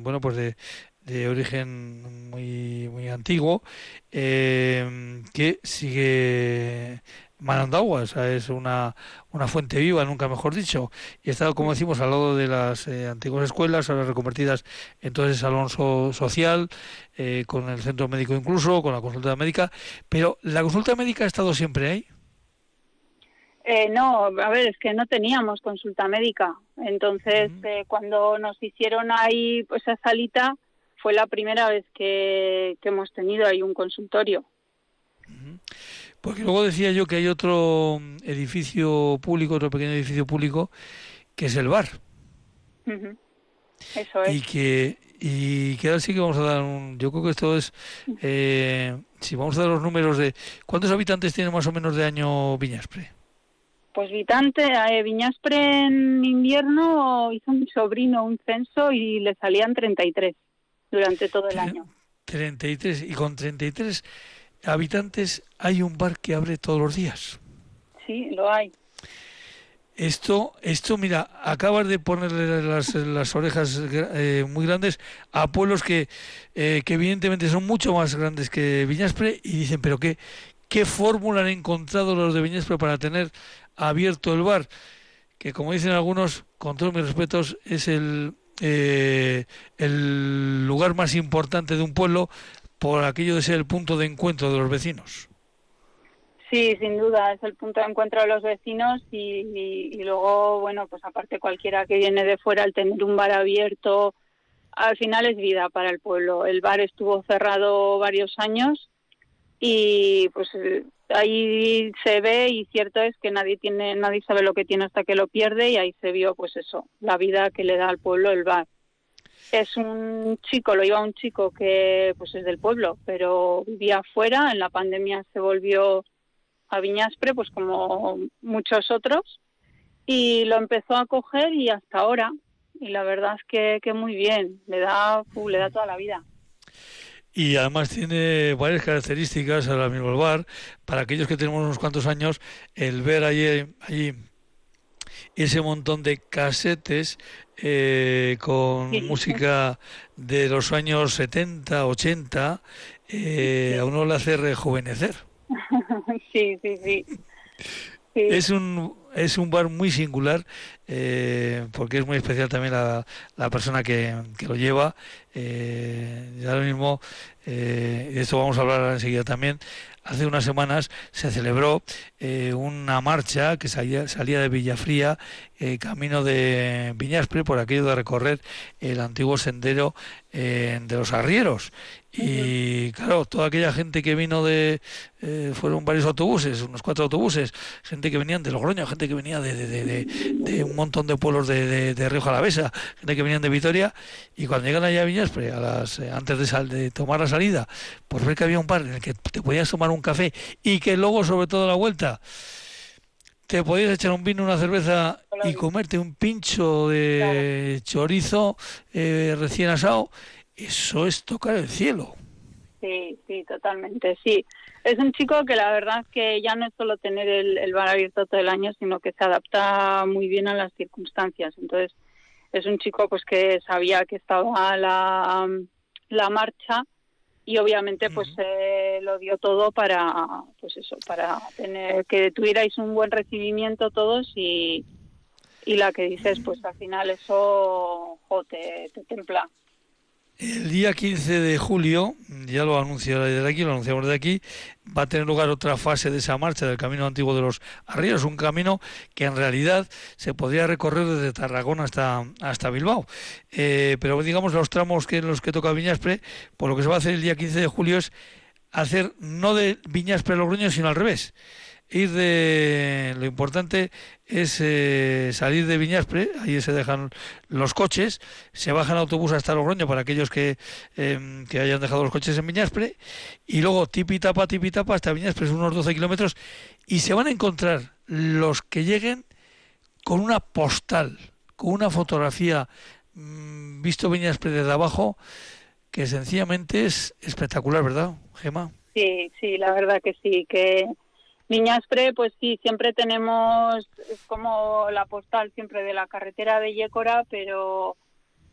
bueno, pues de, de origen muy, muy antiguo, eh, que sigue manando agua, es una, una fuente viva, nunca mejor dicho. Y estado, como decimos, al lado de las eh, antiguas escuelas, ahora reconvertidas en todo ese salón social, eh, con el centro médico incluso, con la consulta médica. Pero, ¿la consulta médica ha estado siempre ahí? Eh, no, a ver, es que no teníamos consulta médica. Entonces, eh, cuando nos hicieron ahí pues, esa salita, fue la primera vez que, hemos tenido ahí un consultorio. Porque luego decía yo que hay otro edificio público, otro pequeño edificio público, que es el bar. Eso es. Y que, y que ahora sí que vamos a dar un... Yo creo que esto es... Eh, si vamos a dar los números de... ¿Cuántos habitantes tiene más o menos de año Viñaspre? Pues Vitante, eh, Viñaspre en invierno hizo mi sobrino un censo y le salían 33 durante todo el año. 33 y con 33 habitantes hay un bar que abre todos los días. Sí, lo hay. Esto, esto, mira, acabas de ponerle las, las orejas eh, muy grandes a pueblos que, eh, que evidentemente son mucho más grandes que Viñaspre y dicen, pero qué, qué fórmula han encontrado los de Viñaspre para tener abierto el bar, que como dicen algunos, con todos mis respetos, es el, eh, el lugar más importante de un pueblo por aquello de ser el punto de encuentro de los vecinos. Sí, sin duda, es el punto de encuentro de los vecinos y, y, luego, bueno, pues aparte cualquiera que viene de fuera, al tener un bar abierto, al final es vida para el pueblo. El bar estuvo cerrado varios años y pues ahí se ve y cierto es que nadie tiene nadie sabe lo que tiene hasta que lo pierde y ahí se vio pues eso la vida que le da al pueblo el bar. Es un chico lo iba un chico que pues es del pueblo pero vivía afuera en la pandemia se volvió a Viñaspre pues como muchos otros y lo empezó a coger y hasta ahora. Y la verdad es que, que muy bien le da le da toda la vida y además tiene varias características ahora mismo el bar. Para aquellos que tenemos unos cuantos años, el ver allí, allí ese montón de casetes eh, con música de los años 70, 80, eh, a uno le hace rejuvenecer. Sí, sí, sí. Es un es un bar muy singular eh, porque es muy especial también la, la persona que, que, lo lleva. Eh, ahora mismo, eh, de esto vamos a hablar enseguida también, hace unas semanas se celebró eh, una marcha que salía, salía de Villafría, eh, camino de Viñaspre, por aquello de recorrer el antiguo sendero de los arrieros. Y claro, toda aquella gente que vino de, eh, fueron varios autobuses, unos cuatro autobuses, gente que venían de Logroño, gente que venía de, de, de, un montón de pueblos de, de, Río Jalavesa, gente que venían de Vitoria, y cuando llegan allá a Viñaspre, a las, eh, antes de, sal, de tomar la salida, por ver que había un bar en el que te podías tomar un café y que luego, sobre todo a la vuelta, te podías echar un vino, una cerveza y comerte un pincho de chorizo eh, recién asado eso es tocar el cielo. Sí, sí, totalmente, sí. Es un chico que la verdad que ya no es solo tener el, bar abierto todo el año, sino que se adapta muy bien a las circunstancias. Entonces, es un chico pues que sabía que estaba la, la marcha y obviamente pues eh, lo dio todo para pues eso para tener que tuvierais un buen recibimiento todos y, y la que dices pues al final eso te, te templa el día 15 de julio, ya lo anunció desde aquí, lo anunciamos desde aquí, va a tener lugar otra fase de esa marcha del Camino Antiguo de los Arrieros, un camino que en realidad se podría recorrer desde Tarragona hasta, hasta Bilbao. Eh, pero digamos los tramos que los que toca Viñaspre, por lo que se va a hacer el día 15 de julio es hacer no de Viñaspre a Logroño, sino al revés ir de lo importante es eh, salir de Viñaspre, ahí se dejan los coches, se bajan autobús hasta Logroño para aquellos que, em, que hayan dejado los coches en Viñaspre, y luego tipi tapa, tipi tapa hasta Viñaspre, son unos 12 kilómetros, y se van a encontrar los que lleguen con una postal, con una fotografía mm, visto Viñaspre desde abajo, que sencillamente es espectacular, ¿verdad, Gema? Sí, sí, la verdad que sí, que Viñaspre, pues sí, siempre tenemos, es como la postal siempre de la carretera de Yécora, pero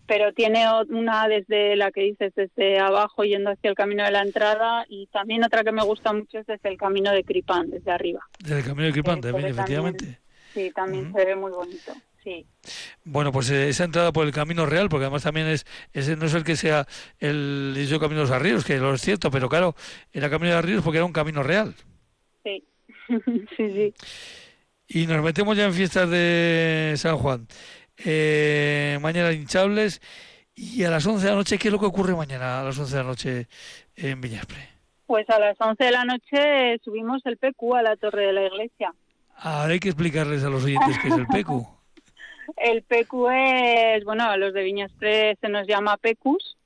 pero tiene una desde la que dices desde abajo yendo hacia el camino de la entrada y también otra que me gusta mucho es desde el camino de Cripán, desde arriba. Desde el camino de Cripán, también, efectivamente. sí, también se ve muy bonito. Sí. Bueno, pues eh, esa entrada por el camino real, porque además también es, ese no es el que sea el dicho camino de los arrieros, que lo es cierto, pero claro, era camino de arrieros porque era un camino real. Sí, sí. Y nos metemos ya en fiestas de San Juan eh, mañana hinchables. Y a las 11 de la noche, ¿qué es lo que ocurre mañana a las 11 de la noche en Viñaspre? Pues a las 11 de la noche subimos el PQ a la torre de la iglesia. Ahora hay que explicarles a los oyentes qué es el PQ. el PQ es, bueno, a los de Viñaspre se nos llama PQs.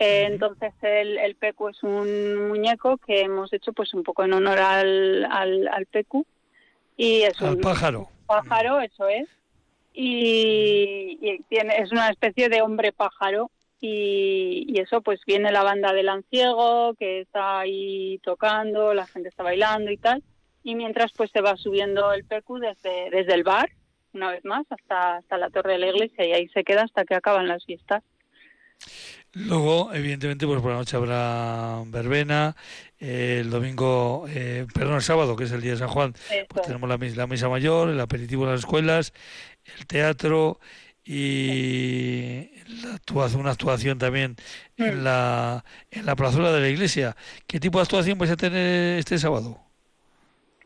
Eh, entonces el, el PQ es un muñeco que hemos hecho pues un poco en honor al, al, al PQ. Y es al pájaro. Pájaro, eso es y, tiene, es una especie de hombre pájaro y, eso pues viene la banda del anciego que está ahí tocando, la gente está bailando y tal y mientras pues se va subiendo el percu desde, desde el bar una vez más hasta, hasta la torre de la iglesia y ahí se queda hasta que acaban las fiestas. Luego, evidentemente, pues por la noche habrá verbena. Eh, el domingo, eh, perdón, el sábado, que es el día de San Juan, pues tenemos la, la, misa mayor, el aperitivo en las escuelas, el teatro y la actuación, una actuación también en mm. la, en la plazuela de la iglesia. ¿Qué tipo de actuación vais a tener este sábado?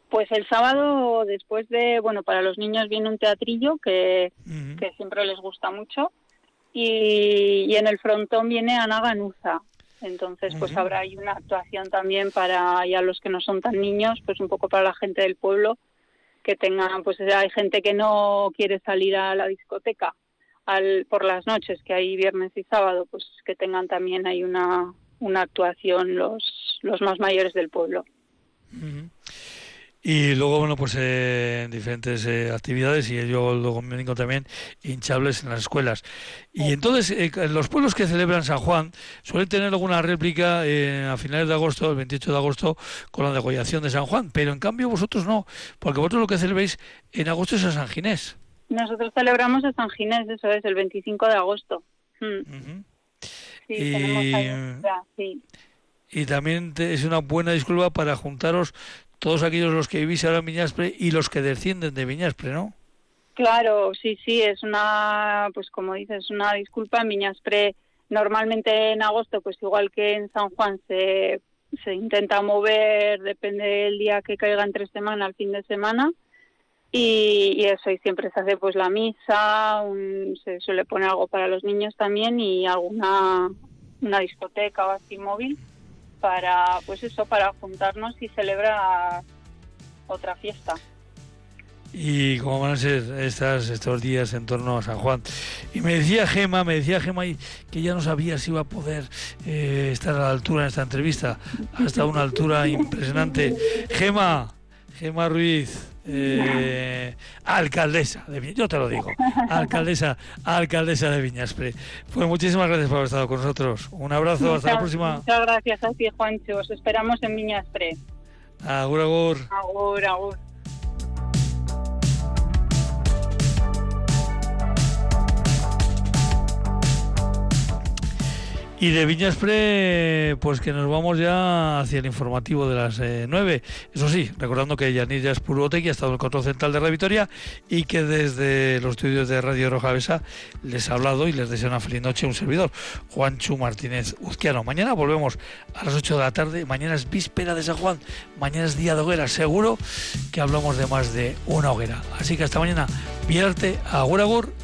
Pues el sábado, después de, bueno, para los niños viene un teatrillo que, que siempre les gusta mucho y, en el frontón viene Ana Ganuza. Entonces, pues habrá ahí una actuación también para ya los que no son tan niños, pues un poco para la gente del pueblo que tengan, pues hay gente que no quiere salir a la discoteca al, por las noches, que hay viernes y sábado, pues que tengan también ahí una, una actuación los, los más mayores del pueblo. Y luego, bueno, pues eh, diferentes eh, actividades y yo luego me digo también hinchables en las escuelas. Y entonces, eh, los pueblos que celebran San Juan suelen tener alguna réplica a finales de agosto, el 28 de agosto, con la degollación de San Juan, pero en cambio vosotros no, porque vosotros lo que celebréis en agosto es a San Ginés. Nosotros celebramos a San Ginés, eso es, el 25 de agosto. Hmm. sí, y... y también es una buena disculpa para juntaros todos aquellos los que vivís ahora en Viñaspre y los que descienden de Viñaspre, ¿no? Claro, sí, sí, es una, pues como dices, una disculpa. En Viñaspre normalmente en agosto, pues igual que en San Juan se, se intenta mover, depende del día que caiga entre semana, al fin de semana. Y, eso, y siempre se hace pues la misa, se suele poner algo para los niños también y alguna una discoteca o así móvil para, pues eso, para juntarnos y celebrar otra fiesta. y cómo van a ser estas, estos días en torno a San Juan. Y me decía Gema, me decía Gema que ya no sabía si iba a poder eh, estar a la altura en esta entrevista, hasta una altura impresionante. Gema, Gema Ruiz, eh, alcaldesa de yo te lo digo, alcaldesa, alcaldesa de Viñaspre. Pues muchísimas gracias por haber estado con nosotros. Un abrazo, hasta la próxima. Muchas gracias a ti, Juancho. Os esperamos en Viñaspre. Agur, agur. Agur, agur. Y de Viñaspre, pues que nos vamos ya hacia el informativo de las eh, nueve. Eso sí, recordando que Yanir Purotegui ha estado en el control central de la Vitoria y que desde los estudios de Radio Roja Besa les ha hablado y les desea una feliz noche un servidor, Juanchu Martínez Uzquiano. Mañana volvemos a las 8 de la tarde. Mañana es víspera de San Juan. Mañana es día de hoguera. Seguro que hablamos de más de una hoguera. Así que hasta mañana. Vierte, agur agur